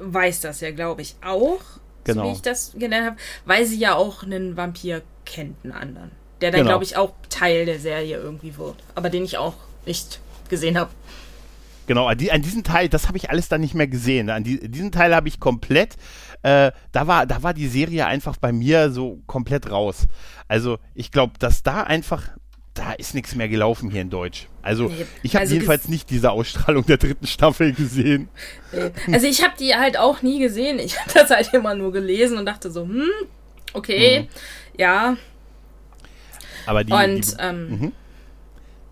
weiß das ja, glaube ich, auch, Genau. so wie ich das gelernt habe, weil sie ja auch einen Vampir kennt, einen anderen. Der dann, Genau. glaube ich, auch Teil der Serie irgendwie wird. Aber den ich auch nicht gesehen habe. Genau, an, die, an diesen Teil, das habe ich alles dann nicht mehr gesehen. An die, diesen Teil habe ich komplett, äh, da, war, da war die Serie einfach bei mir so komplett raus. Also ich glaube, dass da einfach, da ist nichts mehr gelaufen hier in Deutsch. Also Nee, ich habe also jedenfalls nicht diese Ausstrahlung der dritten Staffel gesehen. Also ich habe die halt auch nie gesehen. Ich habe das halt immer nur gelesen und dachte so, hm, okay, Mhm. ja. Aber die, Und die, ähm,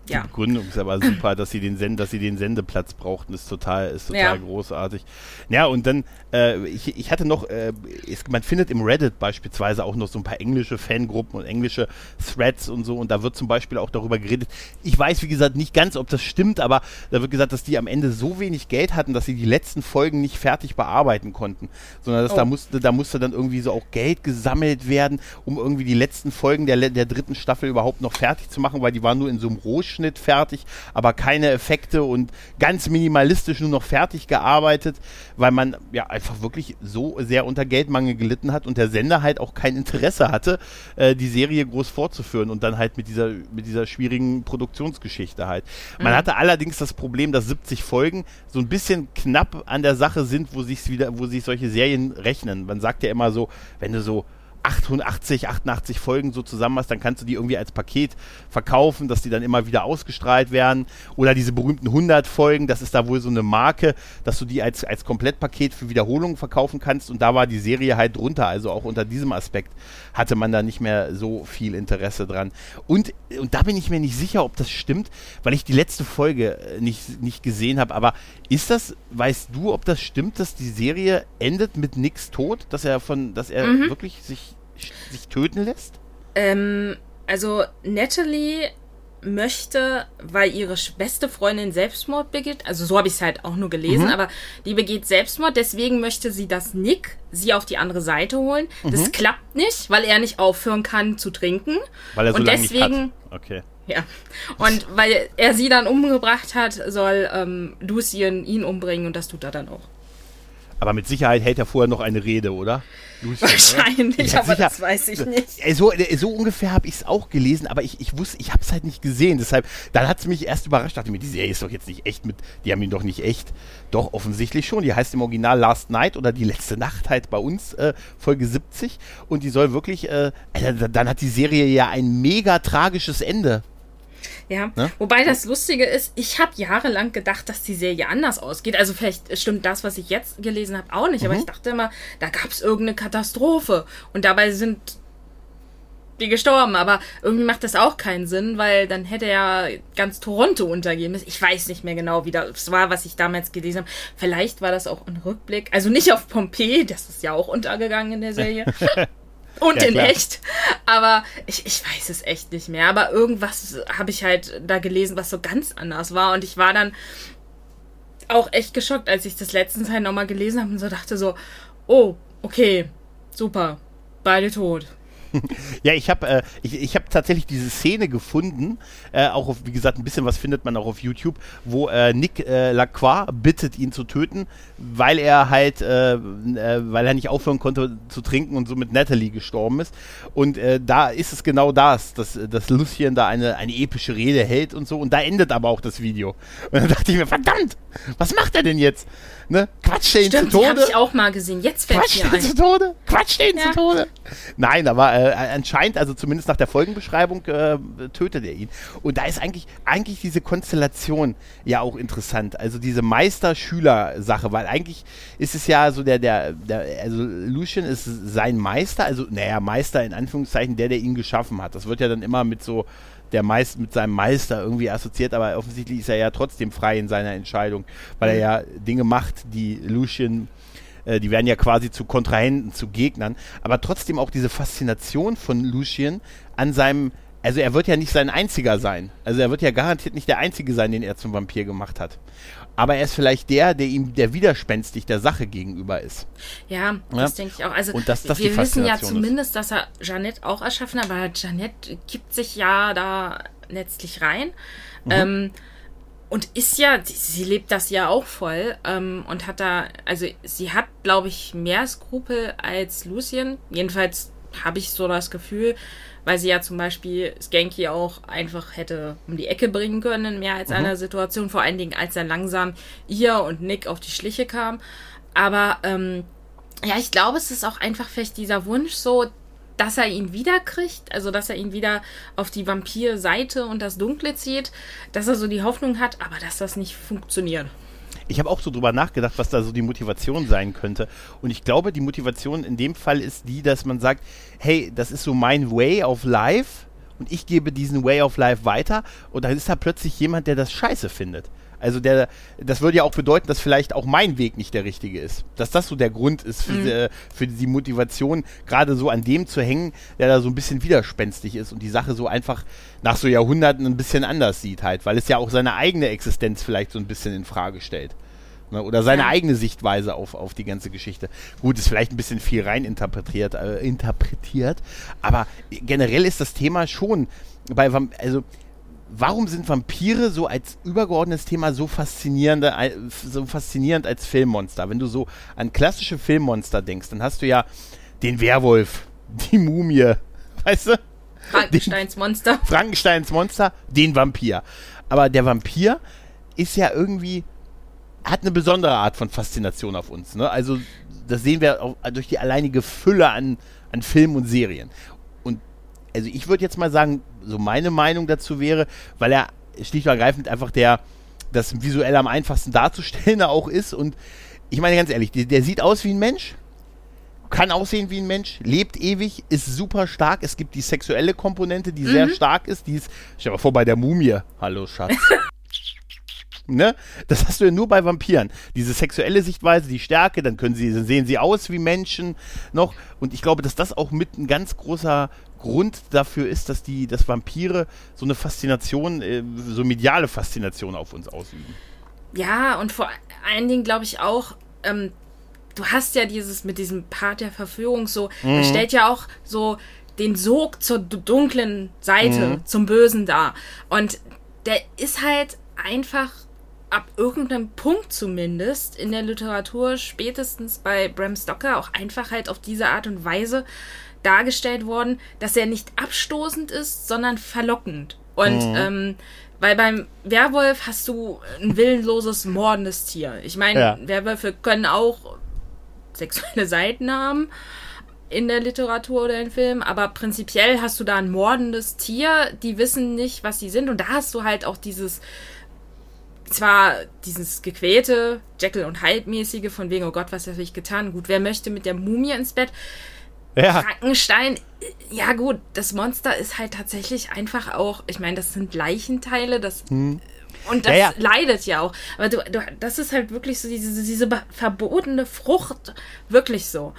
Mhm. die ja. Begründung ist aber super, dass sie den Send, dass sie den Sendeplatz brauchten, ist total, ist total Ja. großartig. Ja, und dann, äh, ich, ich hatte noch, äh, es, man findet im Reddit beispielsweise auch noch so ein paar englische Fangruppen und englische Threads und so, und da wird zum Beispiel auch darüber geredet. Ich weiß, wie gesagt, nicht ganz, ob das stimmt, aber da wird gesagt, dass die am Ende so wenig Geld hatten, dass sie die letzten Folgen nicht fertig bearbeiten konnten, sondern dass Oh. da musste, da musste dann irgendwie so auch Geld gesammelt werden, um irgendwie die letzten Folgen der, der dritten Staffel überhaupt noch fertig zu machen, weil die waren nur in so einem Rohschnitt fertig, aber keine Effekte und ganz minimalistisch nur noch fertig gearbeitet, weil man ja einfach wirklich so sehr unter Geldmangel gelitten hat und der Sender halt auch kein Interesse hatte, äh, die Serie groß fortzuführen und dann halt mit dieser, mit dieser schwierigen Produktionsgeschichte halt. Man hatte allerdings das Problem, dass 70 Folgen so ein bisschen knapp an der Sache sind, wo sich wieder, wo sich solche Serien rechnen. Man sagt ja immer so, wenn du so 88, 88 Folgen so zusammen hast, dann kannst du die irgendwie als Paket verkaufen, dass die dann immer wieder ausgestrahlt werden. Oder diese berühmten 100 Folgen, das ist da wohl so eine Marke, dass du die als, als Komplettpaket für Wiederholungen verkaufen kannst. Und da war die Serie halt drunter. Also auch unter diesem Aspekt hatte man da nicht mehr so viel Interesse dran. Und, und da bin ich mir nicht sicher, ob das stimmt, weil ich die letzte Folge äh, nicht, nicht gesehen habe. Aber ist das, weißt du, ob das stimmt, dass die Serie endet mit Nicks Tod? Dass er von, dass er wirklich sich, sich töten lässt? Ähm, also Natalie möchte, weil ihre beste Freundin Selbstmord begeht, also so habe ich es halt auch nur gelesen, Mhm. aber die begeht Selbstmord, deswegen möchte sie, dass Nick sie auf die andere Seite holen. Mhm. Das klappt nicht, weil er nicht aufhören kann zu trinken. Weil er so Und lange deswegen, nicht hat. Okay. ja. Und weil er sie dann umgebracht hat, soll ähm, Lucien ihn umbringen und das tut er dann auch. Aber mit Sicherheit hält er vorher noch eine Rede, oder? Lucien? Wahrscheinlich, Ja, aber sicher. das weiß ich nicht. Äh, So, äh, so ungefähr habe ich es auch gelesen, aber ich, ich wusste, ich habe es halt nicht gesehen. Deshalb, dann hat es mich erst überrascht. Dachte mir, die Serie ist doch jetzt nicht echt mit. Die haben ihn doch nicht echt. Doch, offensichtlich schon. Die heißt im Original Last Night oder Die letzte Nacht halt bei uns, äh, Folge 70. Und die soll wirklich, äh, dann hat die Serie ja ein mega tragisches Ende. Ja, Ne? wobei das Lustige ist, ich habe jahrelang gedacht, dass die Serie anders ausgeht. Also vielleicht stimmt das, was ich jetzt gelesen habe, auch nicht. Mhm. Aber ich dachte immer, da gab es irgendeine Katastrophe. Und dabei sind die gestorben. Aber irgendwie macht das auch keinen Sinn, weil dann hätte ja ganz Toronto untergehen müssen. Ich weiß nicht mehr genau, wie das war, was ich damals gelesen habe. Vielleicht war das auch ein Rückblick. Also nicht auf Pompeii, das ist ja auch untergegangen in der Serie. Und Ja, in klar. echt. Aber ich, ich weiß es echt nicht mehr. Aber irgendwas habe ich halt da gelesen, was so ganz anders war. Und ich war dann auch echt geschockt, als ich das letztens halt nochmal gelesen habe und so dachte so, oh, okay, super, beide tot. Ja, ich habe äh, ich, ich hab tatsächlich diese Szene gefunden, äh, auch auf, wie gesagt, ein bisschen was findet man auch auf YouTube, wo äh, Nick äh, Lacroix bittet, ihn zu töten, weil er halt, äh, äh, weil er nicht aufhören konnte zu trinken und so mit Natalie gestorben ist. Und äh, da ist es genau das, dass, dass Lucien da eine, eine epische Rede hält und so. Und da endet aber auch das Video. Und dann dachte ich mir, verdammt, was macht er denn jetzt? Ne? Quatscht er ihn Stimmt, zu die habe Tode? ich auch mal gesehen. Jetzt fällt Quatscht mir den zu ein. Tode? Quatscht den Ja. zu Tode? Nein, aber äh, anscheinend, also zumindest nach der Folgenbeschreibung, äh, tötet er ihn. Und da ist eigentlich, eigentlich diese Konstellation ja auch interessant. Also diese Meister-Schüler-Sache, weil eigentlich ist es ja so der, der, der, also Lucian ist sein Meister, also naja, Meister in Anführungszeichen, der, der ihn geschaffen hat. Das wird ja dann immer mit so der Meister mit seinem Meister irgendwie assoziiert, aber offensichtlich ist er ja trotzdem frei in seiner Entscheidung, weil er ja Dinge macht, die Lucien äh, die werden ja quasi zu Kontrahenten, zu Gegnern, aber trotzdem auch diese Faszination von Lucien an seinem also er wird ja nicht sein einziger sein. Also er wird ja garantiert nicht der einzige sein, den er zum Vampir gemacht hat. Aber er ist vielleicht der, der ihm der widerspenstig der Sache gegenüber ist. Ja, das ja? denke ich auch. Also Und das, das wir wissen ja zumindest, ist. dass er Jeannette auch erschaffen hat, aber Jeannette gibt sich ja da letztlich rein. Mhm. Ähm, und ist ja, sie lebt das ja auch voll ähm, und hat da, also sie hat, glaube ich, mehr Skrupel als Lucien. Jedenfalls habe ich so das Gefühl, weil sie ja zum Beispiel Skanky auch einfach hätte um die Ecke bringen können in mehr als mhm. einer Situation, vor allen Dingen als er langsam ihr und Nick auf die Schliche kam. Aber ähm, ja, ich glaube, es ist auch einfach vielleicht dieser Wunsch so, dass er ihn wiederkriegt, also dass er ihn wieder auf die Vampir-Seite und das Dunkle zieht, dass er so die Hoffnung hat, aber dass das nicht funktioniert. Ich habe auch so drüber nachgedacht, was da so die Motivation sein könnte. Und ich glaube, die Motivation in dem Fall ist die, dass man sagt, hey, das ist so mein Way of Life und ich gebe diesen Way of Life weiter und dann ist da plötzlich jemand, der das scheiße findet. Also der, das würde ja auch bedeuten, dass vielleicht auch mein Weg nicht der richtige ist. Dass das so der Grund ist für, mhm. die, für die Motivation, gerade so an dem zu hängen, der da so ein bisschen widerspenstig ist und die Sache so einfach nach so Jahrhunderten ein bisschen anders sieht halt, weil es ja auch seine eigene Existenz vielleicht so ein bisschen in Frage stellt. Ne? Oder seine ja. eigene Sichtweise auf, auf die ganze Geschichte. Gut, ist vielleicht ein bisschen viel rein interpretiert, äh, interpretiert, aber generell ist das Thema schon bei, also warum sind Vampire so als übergeordnetes Thema so faszinierend, so faszinierend als Filmmonster? Wenn du so an klassische Filmmonster denkst, dann hast du ja den Werwolf, die Mumie, weißt du? Frankensteins Monster. Frankensteins Monster, den Vampir. Aber der Vampir ist ja irgendwie, hat eine besondere Art von Faszination auf uns. Ne? Also, das sehen wir auch durch die alleinige Fülle an, an Filmen und Serien also ich würde jetzt mal sagen, so meine Meinung dazu wäre, weil er schlicht und ergreifend einfach der, das visuell am einfachsten darzustellen auch ist und ich meine ganz ehrlich, der, der sieht aus wie ein Mensch, kann aussehen wie ein Mensch, lebt ewig, ist super stark. Es gibt die sexuelle Komponente, die mhm. sehr stark ist. Die ist, stell dir mal vor, bei der Mumie. Hallo, Schatz. ne? Das hast du ja nur bei Vampiren. Diese sexuelle Sichtweise, die Stärke, dann können sie, dann sehen sie aus wie Menschen noch. Und ich glaube, dass das auch mit ein ganz großer Grund dafür ist, dass die, dass Vampire so eine Faszination, äh, so mediale Faszination auf uns ausüben. Ja, und vor allen Dingen glaube ich auch, ähm, du hast ja dieses mit diesem Part der Verführung so, mhm. er stellt ja auch so den Sog zur dunklen Seite, mhm. zum Bösen da. Und der ist halt einfach ab irgendeinem Punkt zumindest in der Literatur, spätestens bei Bram Stoker, auch einfach halt auf diese Art und Weise dargestellt worden, dass er nicht abstoßend ist, sondern verlockend. Und mhm. ähm, weil beim Werwolf hast du ein willenloses, mordendes Tier. Ich meine, ja. Werwölfe können auch sexuelle Seiten haben in der Literatur oder in Filmen, aber prinzipiell hast du da ein mordendes Tier, die wissen nicht, was sie sind und da hast du halt auch dieses zwar dieses gequälte, Jekyll und Hyde mäßige von wegen, oh Gott, was habe ich getan? Gut, wer möchte mit der Mumie ins Bett? Ja. Frankenstein, ja gut, das Monster ist halt tatsächlich einfach auch, ich meine, das sind Leichenteile, das hm. und das ja, ja. leidet ja auch. Aber du, du, das ist halt wirklich so diese, diese verbotene Frucht, wirklich so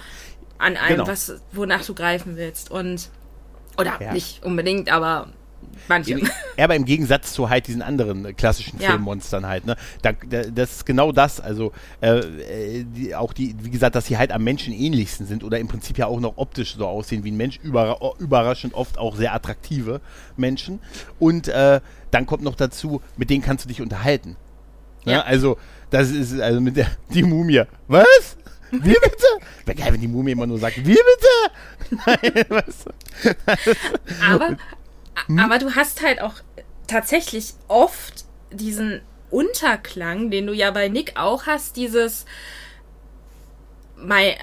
an allem, genau. was wonach du greifen willst und oder ja. nicht unbedingt, aber Manche. Ja, aber im Gegensatz zu halt diesen anderen klassischen ja. Filmmonstern halt, ne? Da, da, das ist genau das. Also äh, die, auch die, wie gesagt, dass sie halt am Menschen ähnlichsten sind oder im Prinzip ja auch noch optisch so aussehen wie ein Mensch, über, überraschend oft auch sehr attraktive Menschen. Und äh, dann kommt noch dazu, mit denen kannst du dich unterhalten. Ne? Ja. Also, das ist also mit der die Mumie. Was? Wie bitte? Wäre geil, wenn die Mumie immer nur sagt, wie bitte? Nein, was? Aber hm? Aber du hast halt auch tatsächlich oft diesen Unterklang, den du ja bei Nick auch hast, dieses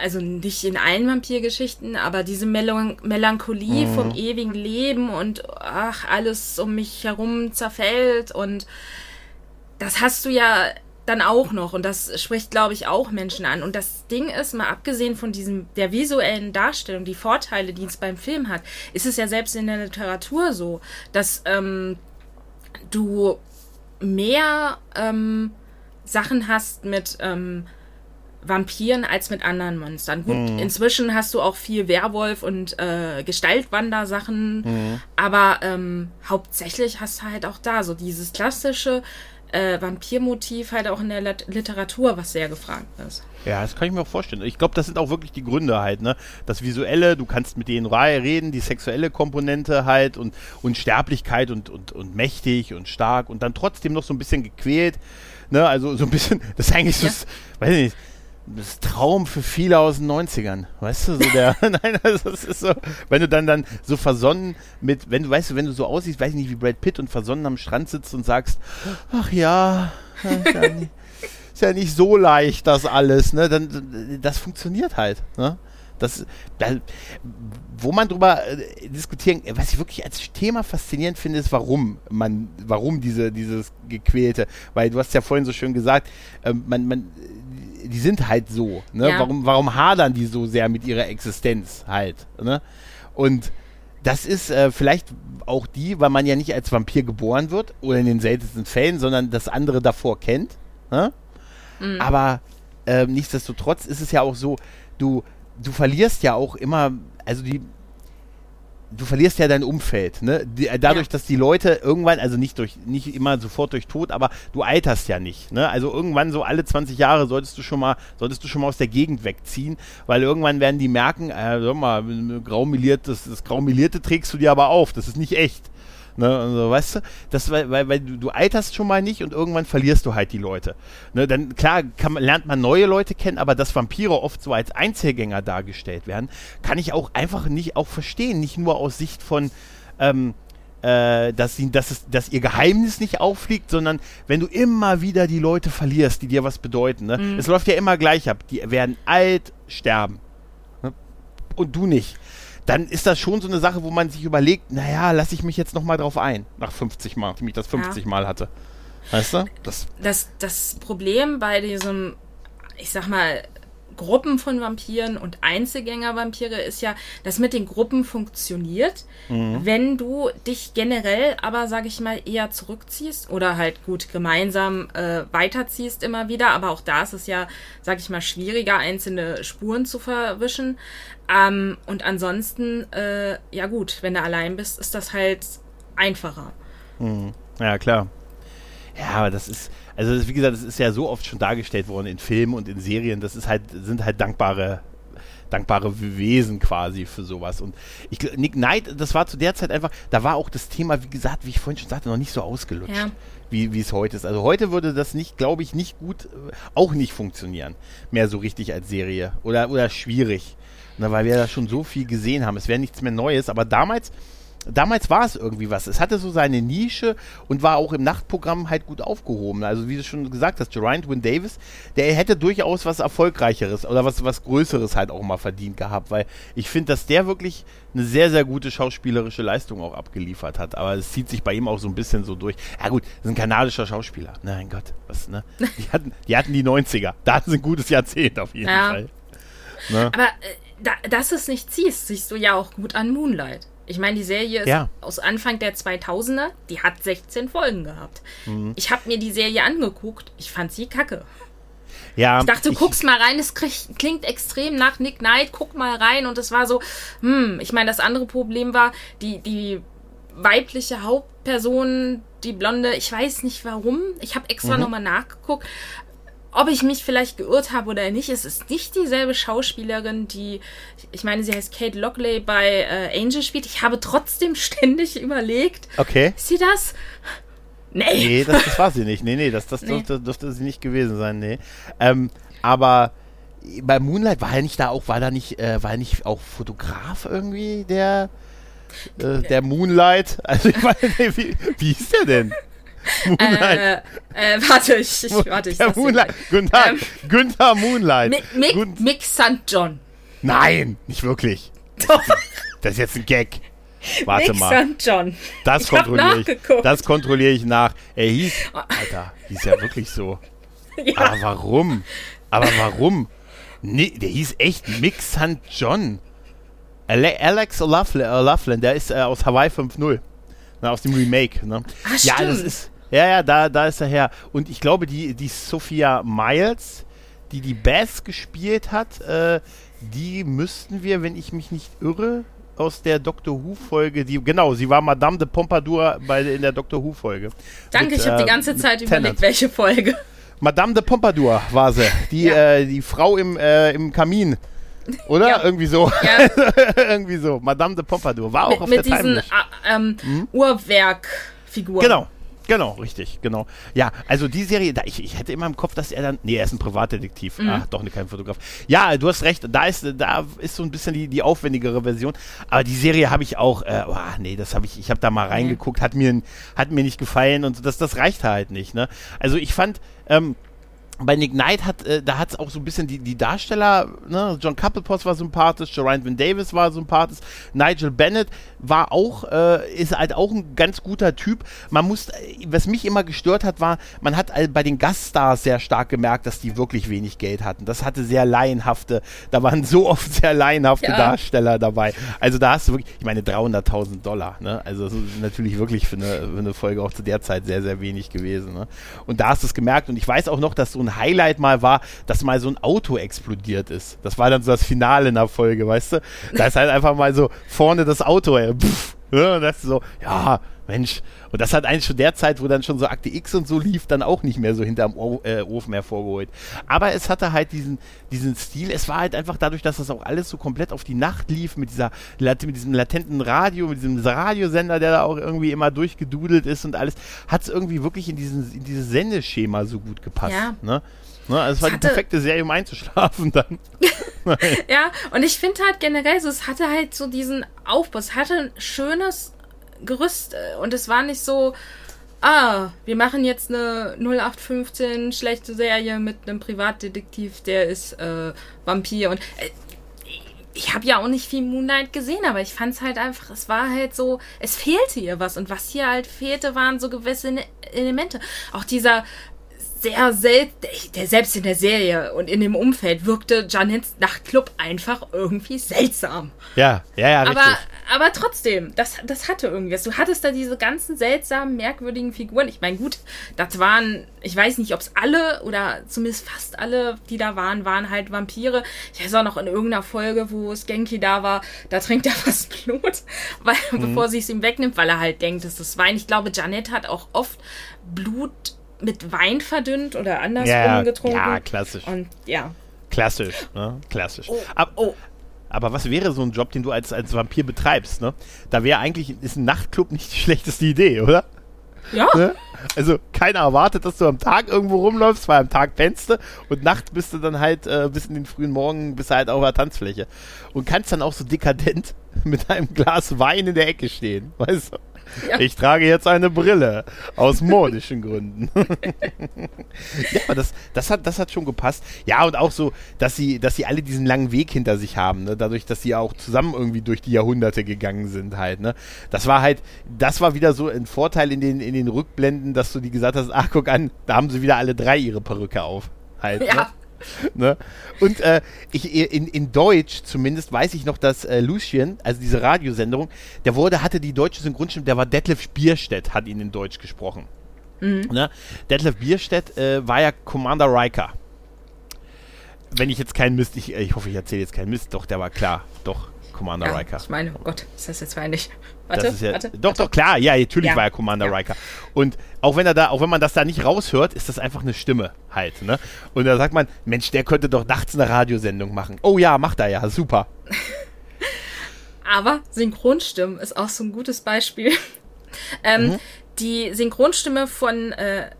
also nicht in allen Vampirgeschichten, aber diese Melan Melancholie mhm. vom ewigen Leben und ach, alles um mich herum zerfällt und das hast du ja dann auch noch und das spricht, glaube ich, auch Menschen an. Und das Ding ist, mal abgesehen von diesem der visuellen Darstellung, die Vorteile, die es beim Film hat, ist es ja selbst in der Literatur so, dass ähm, du mehr ähm, Sachen hast mit ähm, Vampiren als mit anderen Monstern. Gut, Mhm. inzwischen hast du auch viel Werwolf und äh, Gestaltwander-Sachen, Mhm. aber ähm, hauptsächlich hast du halt auch da so dieses klassische äh, Vampirmotiv halt auch in der Lit Literatur, was sehr gefragt ist. Ja, das kann ich mir auch vorstellen. Ich glaube, das sind auch wirklich die Gründe halt, ne? Das Visuelle, du kannst mit denen reden, die sexuelle Komponente halt und, und Sterblichkeit und, und, und mächtig und stark und dann trotzdem noch so ein bisschen gequält, ne? Also so ein bisschen, das ist eigentlich so, Ja. weiß ich nicht, das Traum für viele aus den 90ern. Weißt du, so der, nein, also das ist so, wenn du dann dann so versonnen mit, wenn du, weißt du, wenn du so aussiehst, weiß ich nicht, wie Brad Pitt und versonnen am Strand sitzt und sagst, ach ja, ist ja nicht, ist ja nicht so leicht, das alles, ne, dann, das funktioniert halt, ne. Das, da, wo man drüber äh, diskutieren, was ich wirklich als Thema faszinierend finde, ist, warum man, warum diese, dieses Gequälte, weil du hast ja vorhin so schön gesagt, ähm, man, man, die sind halt so, ne? Ja. Warum, warum hadern die so sehr mit ihrer Existenz halt, ne? Und das ist äh, vielleicht auch die, weil man ja nicht als Vampir geboren wird oder in den seltensten Fällen, sondern das andere davor kennt. Ne? Aber ähm, nichtsdestotrotz ist es ja auch so, du, du verlierst ja auch immer, also die, du verlierst ja dein Umfeld, ne? Äh, dadurch, Ja. dass die Leute irgendwann, also nicht durch, nicht immer sofort durch Tod, aber du alterst ja nicht, ne? Also irgendwann so alle 20 Jahre solltest du schon mal, solltest du schon mal aus der Gegend wegziehen, weil irgendwann werden die merken, äh, sag mal, graumeliertes, das Graumelierte trägst du dir aber auf, das ist nicht echt. Ne, also, weißt du, das, weil, weil, du, du alterst schon mal nicht und irgendwann verlierst du halt die Leute. Ne, dann klar kann, lernt man neue Leute kennen, aber dass Vampire oft so als Einzelgänger dargestellt werden, kann ich auch einfach nicht auch verstehen. Nicht nur aus Sicht von, ähm, äh, dass, sie, dass, es, dass ihr Geheimnis nicht auffliegt, sondern wenn du immer wieder die Leute verlierst, die dir was bedeuten. Ne? Es läuft ja immer gleich ab. Die werden alt, sterben. Ne? Und du nicht. Dann ist das schon so eine Sache, wo man sich überlegt, naja, lasse ich mich jetzt nochmal drauf ein. Nach 50 Mal, nachdem ich das 50 Mal hatte. Weißt du? Das, Das, das Problem bei diesem, ich sag mal, Gruppen von Vampiren und Einzelgänger-Vampire ist ja, dass mit den Gruppen funktioniert, wenn du dich generell aber, sag ich mal, eher zurückziehst oder halt gut gemeinsam äh, weiterziehst immer wieder. Aber auch da ist es ja, sag ich mal, schwieriger, einzelne Spuren zu verwischen. Ähm, und ansonsten, äh, ja gut, wenn du allein bist, ist das halt einfacher. ja, klar. Ja, aber das ist, also das, wie gesagt, das ist ja so oft schon dargestellt worden in Filmen und in Serien. Das ist halt, sind halt dankbare, dankbare Wesen quasi für sowas. Und ich, Nick Knight, das war zu der Zeit einfach, da war auch das Thema, wie gesagt, wie ich vorhin schon sagte, noch nicht so ausgelutscht, Ja. wie, wie es heute ist. Also heute würde das nicht, glaube ich, nicht gut, äh, auch nicht funktionieren, mehr so richtig als Serie oder, oder schwierig. Na, weil wir da schon so viel gesehen haben. Es wäre nichts mehr Neues, aber damals, damals war es irgendwie was. Es hatte so seine Nische und war auch im Nachtprogramm halt gut aufgehoben. Also wie du schon gesagt hast, Geraint Wyn Davis, der hätte durchaus was Erfolgreicheres oder was, was Größeres halt auch mal verdient gehabt, weil ich finde, dass der wirklich eine sehr, sehr gute schauspielerische Leistung auch abgeliefert hat. Aber es zieht sich bei ihm auch so ein bisschen so durch. Ja gut, das ist ein kanadischer Schauspieler. Mein Gott, was, ne? Die hatten die, hatten die 90er. Da hatten sie ein gutes Jahrzehnt auf jeden Ja. Fall. Ne? Aber äh, da, dass es nicht ziehst, siehst du ja auch gut an Moonlight. Ich meine, die Serie ist Ja. aus Anfang der 2000er, die hat 16 Folgen gehabt. Mhm. Ich habe mir die Serie angeguckt, ich fand sie kacke. Ja, Ich dachte, du guckst mal rein, es klingt extrem nach Nick Knight, guck mal rein und es war so, hm, ich meine, das andere Problem war, die, die weibliche Hauptperson, die Blonde, ich weiß nicht warum, ich habe extra Mhm. nochmal nachgeguckt, ob ich mich vielleicht geirrt habe oder nicht. Es ist nicht dieselbe Schauspielerin, die, ich meine, sie heißt Kate Lockley bei äh, Angel spielt. Ich habe trotzdem ständig überlegt, Okay. ist sie das? Nee. Nee, das, das war sie nicht. Nee, nee, das, das Nee. Dürfte, dürfte sie nicht gewesen sein, nee. Ähm, aber bei Moonlight war er nicht da auch, war da nicht, äh, war er nicht auch Fotograf irgendwie, der, äh, der Moonlight? Also ich meine, wie, wie ist der denn? Moonlight. Äh, äh, warte, ich, ich, warte, ich der Moonlight. Guten Tag. Ähm, Günther Moonlight. Mick, Mick, Mick St. John. Nein, nicht wirklich. Doch, Das ist jetzt ein Gag. Warte Mick mal. St. John. Das kontrolliere ich. Das kontrolliere ich nach. Er hieß, Alter, hieß ja wirklich so. Ja. Aber warum? Aber warum? Nee, der hieß echt Mick St. John. Ale Alex O'Loughlin, O'Loughlin, der ist äh, aus Hawaii 5.0. Na, aus dem Remake. Ne? Ah, ja, stimmt. das ist. Ja, ja, da, da ist er her. Und ich glaube, die, die Sophia Miles, die die Bass gespielt hat, äh, die müssten wir, wenn ich mich nicht irre, aus der Doctor Who-Folge, die, genau, sie war Madame de Pompadour bei, in der Doctor Who-Folge. Danke, mit, ich habe äh, die ganze Zeit überlegt, welche Folge. Madame de Pompadour war sie. Die, ja. äh, die Frau im, äh, im Kamin. Oder? Ja. Irgendwie so. Ja. Irgendwie so. Madame de Pompadour. War auch mit, auf mit der diesen äh, ähm, hm? Uhrwerkfiguren. Genau. Genau, richtig, genau. Ja, also die Serie, da, ich, ich hätte immer im Kopf, dass er dann. Nee, er ist ein Privatdetektiv. Mhm. Ach, doch ne, kein Fotograf. Ja, du hast recht, da ist, da ist so ein bisschen die, die aufwendigere Version. Aber die Serie habe ich auch, äh, oh, nee, das habe ich, ich habe da mal reingeguckt, hat mir, hat mir nicht gefallen und das, das reicht halt nicht, ne? Also ich fand, ähm, bei Nick Knight hat, äh, da hat es auch so ein bisschen die, die Darsteller, ne? John Couplepos war sympathisch, Geraint Vin Davis war sympathisch, Nigel Bennett war auch, äh, ist halt auch ein ganz guter Typ. Man muss, was mich immer gestört hat, war, man hat bei den Gaststars sehr stark gemerkt, dass die wirklich wenig Geld hatten. Das hatte sehr laienhafte, da waren so oft sehr laienhafte ja. Darsteller dabei. Also da hast du wirklich, ich meine 300.000 Dollar, ne? Also das ist natürlich wirklich für eine, für eine Folge auch zu der Zeit sehr, sehr wenig gewesen, ne? Und da hast du es gemerkt und ich weiß auch noch, dass so ein Highlight mal war, dass mal so ein Auto explodiert ist. Das war dann so das Finale in der Folge, weißt du? Da ist halt einfach mal so vorne das Auto, ey, pff, ja, das so, ja, Mensch. Und das hat eigentlich schon der Zeit, wo dann schon so Akte X und so lief, dann auch nicht mehr so hinterm o äh, Ofen hervorgeholt. Aber es hatte halt diesen, diesen Stil. Es war halt einfach dadurch, dass das auch alles so komplett auf die Nacht lief, mit dieser, mit diesem latenten Radio, mit diesem Radiosender, der da auch irgendwie immer durchgedudelt ist und alles, hat es irgendwie wirklich in, diesen, in dieses Sendeschema so gut gepasst. Ja. Ne? Ne, also es war die perfekte Serie, um einzuschlafen dann. ja, und ich finde halt generell so, es hatte halt so diesen Aufbau. Es hatte ein schönes Gerüst und es war nicht so, ah, wir machen jetzt eine 0815 schlechte Serie mit einem Privatdetektiv, der ist äh, Vampir. Und äh, ich habe ja auch nicht viel Moonlight gesehen, aber ich fand es halt einfach, es war halt so, es fehlte ihr was. Und was hier halt fehlte, waren so gewisse Elemente. Auch dieser sehr selten, der selbst in der Serie und in dem Umfeld wirkte Janets Nachtclub einfach irgendwie seltsam. Ja, ja, ja, aber, richtig. Aber trotzdem, das, das hatte irgendwas. Du hattest da diese ganzen seltsamen, merkwürdigen Figuren. Ich meine, gut, das waren, ich weiß nicht, ob es alle oder zumindest fast alle, die da waren, waren halt Vampire. Ich weiß auch noch in irgendeiner Folge, wo Skanky da war, da trinkt er fast Blut, weil, mhm. bevor sie es ihm wegnimmt, weil er halt denkt, es ist Wein. Ich glaube, Janet hat auch oft Blut mit Wein verdünnt oder andersrum ja, getrunken. Ja, klassisch. Und ja. Klassisch, ne? Klassisch. Oh, Ab, oh. Aber was wäre so ein Job, den du als, als Vampir betreibst, ne? Da wäre eigentlich, ist ein Nachtclub nicht die schlechteste Idee, oder? Ja. Ne? Also keiner erwartet, dass du am Tag irgendwo rumläufst, weil am Tag pennst du und nachts bist du dann halt äh, bis in den frühen Morgen, bist du halt auf der Tanzfläche. Und kannst dann auch so dekadent mit einem Glas Wein in der Ecke stehen, weißt du? Ja. Ich trage jetzt eine Brille. Aus modischen Gründen. ja, aber das, das, hat, das hat schon gepasst. Ja, und auch so, dass sie, dass sie alle diesen langen Weg hinter sich haben, ne? Dadurch, dass sie auch zusammen irgendwie durch die Jahrhunderte gegangen sind halt, ne? Das war halt, das war wieder so ein Vorteil in den, in den Rückblenden, dass du die gesagt hast, ach, guck an, da haben sie wieder alle drei ihre Perücke auf. Halt, ja. Ne? ne? Und äh, ich, in, in Deutsch zumindest weiß ich noch, dass äh, Lucien, also diese Radiosendung, der wurde, hatte die deutsche Synchronstimme, der war Detlef Bierstedt, hat ihn in Deutsch gesprochen. Mhm. Ne? Detlef Bierstedt äh, war ja Commander Riker. Wenn ich jetzt keinen Mist, ich, ich hoffe, ich erzähle jetzt keinen Mist, doch, der war klar, doch. Commander ja, Riker. Ich meine, oh Gott, ist das jetzt peinlich? Warte, ja, warte. Doch, warte. doch, klar, ja, natürlich ja. war er Commander ja. Riker. Und auch wenn er da, auch wenn man das da nicht raushört, ist das einfach eine Stimme halt, ne? Und da sagt man, Mensch, der könnte doch nachts eine Radiosendung machen. Oh ja, macht er ja, super. Aber Synchronstimmen ist auch so ein gutes Beispiel. ähm, mhm. Die Synchronstimme von äh,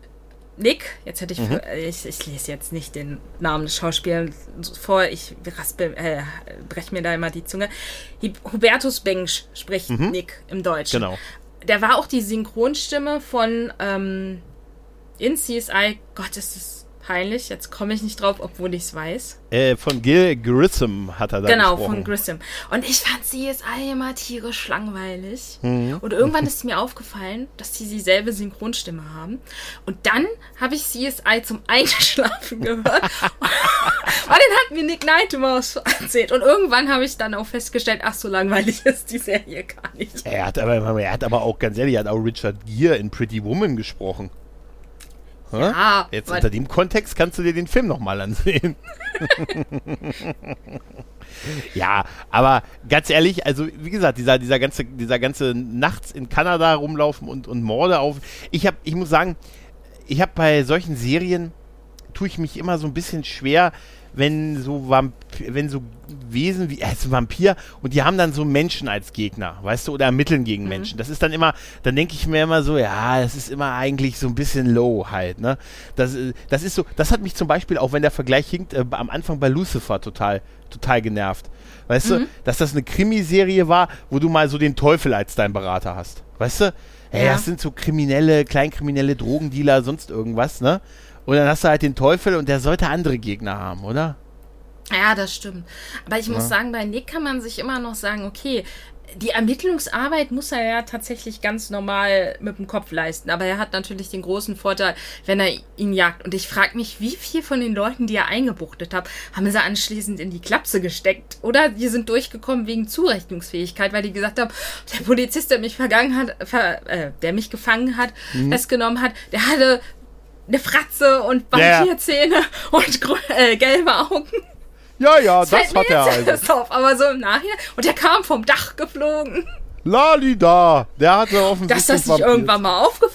Nick, jetzt hätte ich, mhm. ich, ich lese jetzt nicht den Namen des Schauspielers vor, ich raspe, äh, breche mir da immer die Zunge. Hubertus Bengsch spricht mhm. Nick im Deutschen. Genau. Der war auch die Synchronstimme von ähm, in CSI, Gott, ist das peinlich. Jetzt komme ich nicht drauf, obwohl ich es weiß. Äh, von Gil Grissom hat er da Genau, gesprochen. von Grissom. Und ich fand CSI immer tierisch langweilig. Mhm. Und irgendwann ist mir aufgefallen, dass sie dieselbe Synchronstimme haben. Und dann habe ich CSI zum Einschlafen gehört. Weil den hat mir Nick Knight immer erzählt. Und irgendwann habe ich dann auch festgestellt, ach, so langweilig ist die Serie gar nicht. Er hat aber, er hat aber auch, ganz ehrlich, er hat auch Richard Gere in Pretty Woman gesprochen. Ja, Jetzt unter dem Kontext kannst du dir den Film nochmal ansehen. ja, aber ganz ehrlich, also wie gesagt, dieser, dieser ganze, dieser ganze nachts in Kanada rumlaufen und, und Morde auf. Ich habe, ich muss sagen, ich habe bei solchen Serien tue ich mich immer so ein bisschen schwer, wenn so Vamp wenn so Wesen wie ist ein Vampir und die haben dann so Menschen als Gegner, weißt du, oder ermitteln gegen Menschen. Das ist dann immer, dann denke ich mir immer so, ja, das ist immer eigentlich so ein bisschen low halt, ne? Das, äh, das ist so, das hat mich zum Beispiel, auch wenn der Vergleich hinkt, äh, am Anfang bei Lucifer total, total genervt. Weißt du, dass das eine Krimiserie war, wo du mal so den Teufel als dein Berater hast. Weißt du? Ey, Ja. das sind so kriminelle, kleinkriminelle Drogendealer, sonst irgendwas, ne? Und dann hast du halt den Teufel und der sollte andere Gegner haben, oder? Ja, das stimmt. Aber ich muss sagen, bei Nick kann man sich immer noch sagen, okay, die Ermittlungsarbeit muss er ja tatsächlich ganz normal mit dem Kopf leisten. Aber er hat natürlich den großen Vorteil, wenn er ihn jagt. Und ich frage mich, wie viel von den Leuten, die er eingebuchtet hat, haben sie anschließend in die Klapse gesteckt? Oder die sind durchgekommen wegen Zurechnungsfähigkeit, weil die gesagt haben, der Polizist, der mich vergangen hat, ver, äh, der mich gefangen hat, festgenommen hat, der hatte eine Fratze und. Vampirzähne und äh, gelbe Augen. Ja, ja, das, mir hat er also. auf, aber so im Nachhinein. Und der kam vom Dach geflogen. Lalida, der hatte offensichtlich Dass das nicht irgendwann mal aufgefallen.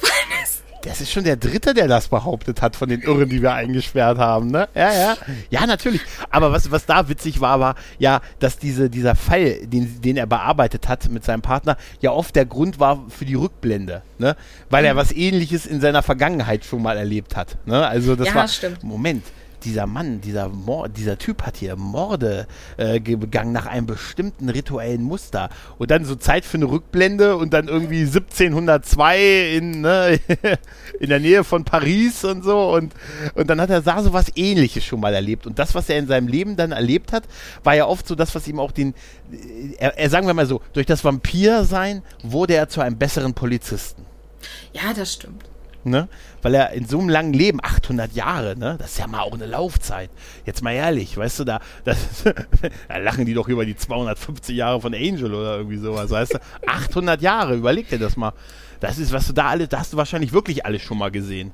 Das ist schon der dritte, der das behauptet hat von den Irren, die wir eingesperrt haben, ne? Ja, ja. Ja, natürlich. Aber was, was da witzig war, war ja, dass diese, dieser Fall, den, den er bearbeitet hat mit seinem Partner, ja oft der Grund war für die Rückblende, ne? Weil Mhm. er was ähnliches in seiner Vergangenheit schon mal erlebt hat. Ne? Also das Ja, war. stimmt. Moment. Dieser Mann, dieser, Mord, dieser Typ hat hier Morde äh, ge- begangen nach einem bestimmten rituellen Muster. Und dann so Zeit für eine Rückblende und dann irgendwie 1702 in, ne, in der Nähe von Paris und so. Und, und dann hat er da so was ähnliches schon mal erlebt. Und das, was er in seinem Leben dann erlebt hat, war ja oft so das, was ihm auch den, äh, er, er sagen wir mal so, durch das Vampirsein wurde er zu einem besseren Polizisten. Ja, das stimmt. Ne? Weil er in so einem langen Leben, 800 Jahre, ne? das ist ja mal auch eine Laufzeit. Jetzt mal ehrlich, weißt du, da, das, da lachen die doch über die 250 Jahre von Angel oder irgendwie sowas, weißt du? 800 Jahre, überleg dir das mal. Das ist, was du da alles, da hast du wahrscheinlich wirklich alles schon mal gesehen.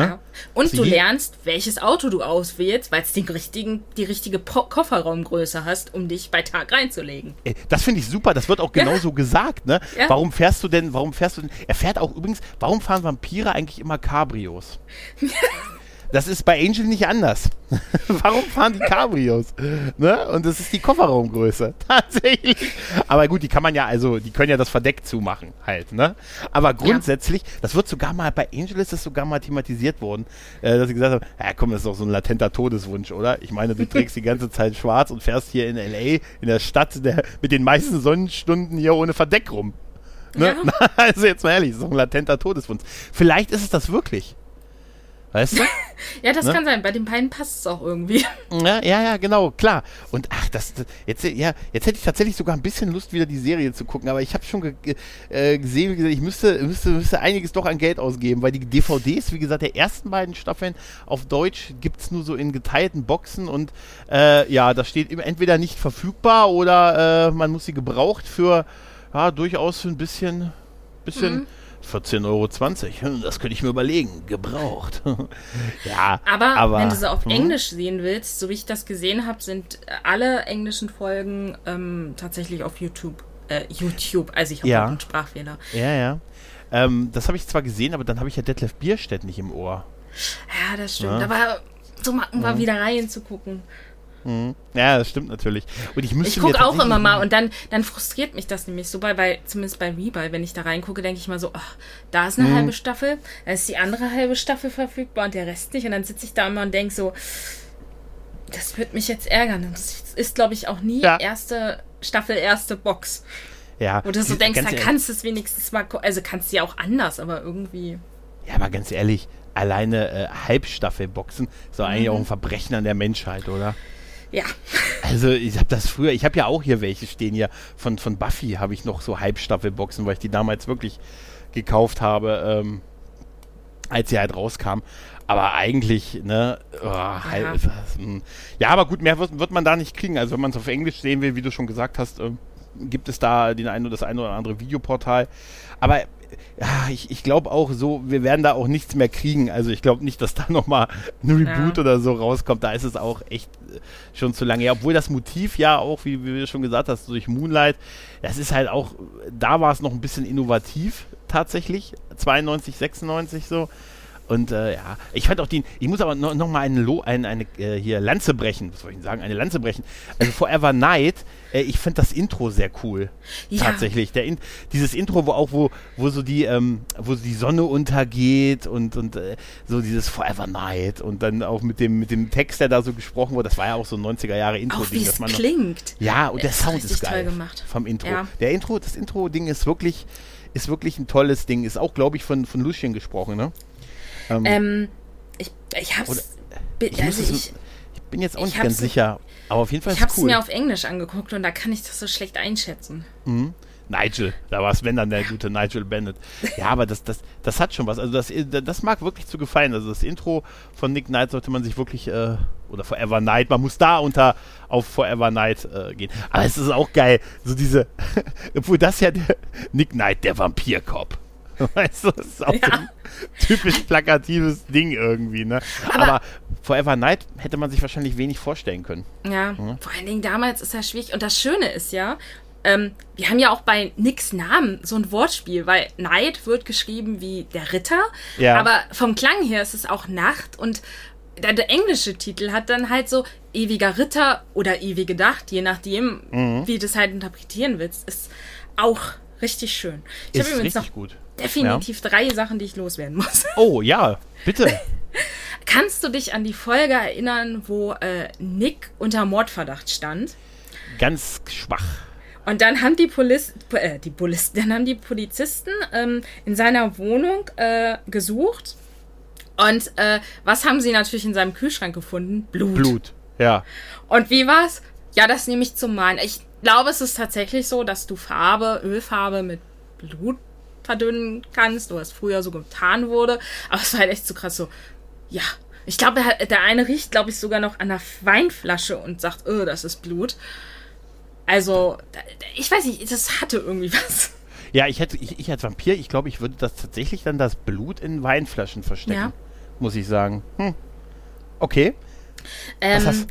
Ja. Und Also du lernst, welches Auto du auswählst, weil es den richtigen, die richtige po Kofferraumgröße hast, um dich bei Tag reinzulegen. Ey, Das finde ich super, das wird auch genauso gesagt, ne? Ja. Warum fährst du denn, warum fährst du denn, er fährt auch übrigens, warum fahren Vampire eigentlich immer Cabrios? Das ist bei Angel nicht anders. Warum fahren die Cabrios? Ne? Und das ist die Kofferraumgröße. Tatsächlich. Aber gut, die kann man ja, also, die können ja das Verdeck zumachen, halt, ne? Aber grundsätzlich, das wird sogar mal, bei Angel ist das sogar mal thematisiert worden, äh, dass sie gesagt haben, ja komm, das ist doch so ein latenter Todeswunsch, oder? Ich meine, du trägst die ganze Zeit schwarz und fährst hier in L.A., in der Stadt der, mit den meisten Sonnenstunden hier ohne Verdeck rum. Ne? Ja. Also jetzt mal ehrlich, das ist doch ein latenter Todeswunsch. Vielleicht ist es das wirklich. Weißt du? Ja, das Ne? kann sein. Bei den beiden passt es auch irgendwie. Ja, ja, ja, genau, klar. Und ach, das, das jetzt, ja, jetzt hätte ich tatsächlich sogar ein bisschen Lust, wieder die Serie zu gucken, aber ich habe schon ge äh, gesehen, wie gesagt, ich müsste, müsste, müsste einiges doch an Geld ausgeben, weil die DVDs, wie gesagt, der ersten beiden Staffeln auf Deutsch gibt es nur so in geteilten Boxen und äh, ja, da steht entweder nicht verfügbar oder äh, man muss sie gebraucht für, ja, durchaus für ein bisschen, bisschen. 14,20 Euro. Hm, Das könnte ich mir überlegen. Gebraucht. ja, Aber, aber wenn du sie auf hm? Englisch sehen willst, so wie ich das gesehen habe, sind alle englischen Folgen ähm, tatsächlich auf YouTube. Äh, YouTube, also ich habe Ja. einen Sprachfehler. Ja, ja. Ähm, das habe ich zwar gesehen, aber dann habe ich ja Detlef Bierstedt nicht im Ohr. Ja, das stimmt. Ja. Aber so mal, um mal wieder reinzugucken. Ja, das stimmt natürlich. Und ich müsste Ich gucke auch immer mal und dann, dann frustriert mich das nämlich so bei, bei zumindest bei Rebuy, wenn ich da reingucke, denke ich mal so, ach, da ist eine Mhm. halbe Staffel, da ist die andere halbe Staffel verfügbar und der Rest nicht. Und dann sitze ich da immer und denke so, das wird mich jetzt ärgern. Und das ist, glaube ich, auch nie Ja. erste Staffel, erste Box. Ja, Wo du so denkst, da kannst du es wenigstens mal, also kannst du ja auch anders, aber irgendwie. Ja, aber ganz ehrlich, alleine äh, Halbstaffelboxen ist doch eigentlich Mhm. auch ein Verbrechen an der Menschheit, oder? Ja. Also ich habe das früher, ich habe ja auch hier welche stehen hier. Von, von Buffy habe ich noch so Halbstaffelboxen, weil ich die damals wirklich gekauft habe, ähm, als sie halt rauskam. Aber eigentlich, ne, oh, ist das, hm. ja, aber gut, mehr wird, wird man da nicht kriegen. Also wenn man es auf Englisch sehen will, wie du schon gesagt hast, ähm, gibt es da den einen oder das eine oder andere Videoportal. Aber ja, ich, ich glaube auch so, wir werden da auch nichts mehr kriegen. Also ich glaube nicht, dass da nochmal ein Reboot ja. oder so rauskommt. Da ist es auch echt äh, schon zu lange. Ja, obwohl das Motiv ja auch, wie, wie du schon gesagt hast, durch Moonlight, das ist halt auch, da war es noch ein bisschen innovativ tatsächlich. 92, 96 so. Und äh, ja, ich fand auch den, ich muss aber noch, noch mal eine, Lo, eine, eine äh, hier Lanze brechen, was soll ich sagen, eine Lanze brechen. Also Forever Night, äh, ich finde das Intro sehr cool. Ja. Tatsächlich. Der in, dieses Intro, wo auch, wo, wo so die, ähm, wo die Sonne untergeht und, und äh, so dieses Forever Night und dann auch mit dem, mit dem Text, der da so gesprochen wurde, das war ja auch so ein 90er Jahre Intro-Ding. Es klingt. ja, und der ist Sound ist geil. gemacht. Vom Intro. Ja. Der Intro, das Intro-Ding ist wirklich, ist wirklich ein tolles Ding. Ist auch, glaube ich, von, von Lucien gesprochen, ne? Ähm, ähm, ich, ich hab's. Oder, ich, also ich, ich, bin jetzt auch nicht ganz sicher. Aber auf jeden Fall ist Ich hab's mir auf Englisch angeguckt und da kann ich das so schlecht einschätzen. Mhm. Nigel, da war es, wenn dann der gute Nigel Bennett. Ja, aber das, das, das hat schon was. Also das, das mag wirklich zu gefallen. Also das Intro von Nick Knight sollte man sich wirklich, äh, oder Forever Night, man muss da unter auf Forever Night äh, gehen. Aber es ist auch geil, so diese, obwohl das ja der Nick Knight, der Vampirkopf. Weißt du, das ist auch ja. so ein typisch plakatives Ding irgendwie, ne? Aber, Aber, Forever Night hätte man sich wahrscheinlich wenig vorstellen können. Ja, mhm. vor allen Dingen damals ist das schwierig. Und das Schöne ist ja, ähm, wir haben ja auch bei Nicks Namen so ein Wortspiel, weil Night wird geschrieben wie der Ritter, ja. aber vom Klang her ist es auch Nacht und der, der, englische Titel hat dann halt so ewiger Ritter oder ewige Nacht, je nachdem, mhm. wie du das halt interpretieren willst, ist auch richtig schön. Ich ist übrigens noch gut definitiv ja. drei Sachen, die ich loswerden muss. Oh ja, bitte. Kannst du dich an die Folge erinnern, wo äh, Nick unter Mordverdacht stand? Ganz schwach. Und dann haben die, Poliz äh, die, Poliz dann haben die Polizisten ähm, in seiner Wohnung äh, gesucht. Und äh, was haben sie natürlich in seinem Kühlschrank gefunden? Blut. Blut, ja. Und wie war's? Ja, das nehme ich zum Malen. Ich glaube, es ist tatsächlich so, dass du Farbe, Ölfarbe mit Blut verdünnen kannst, was früher so getan wurde. Aber es war halt echt so krass so, ja. Ich glaube, der eine riecht, glaube ich, sogar noch an der Weinflasche und sagt, oh, das ist Blut. Also, ich weiß nicht, das hatte irgendwie was. Ja, ich hätte, ich, ich als Vampir, ich glaube, ich würde das tatsächlich dann das Blut in Weinflaschen verstecken. Ja. Muss ich sagen. Hm. Okay. Ähm,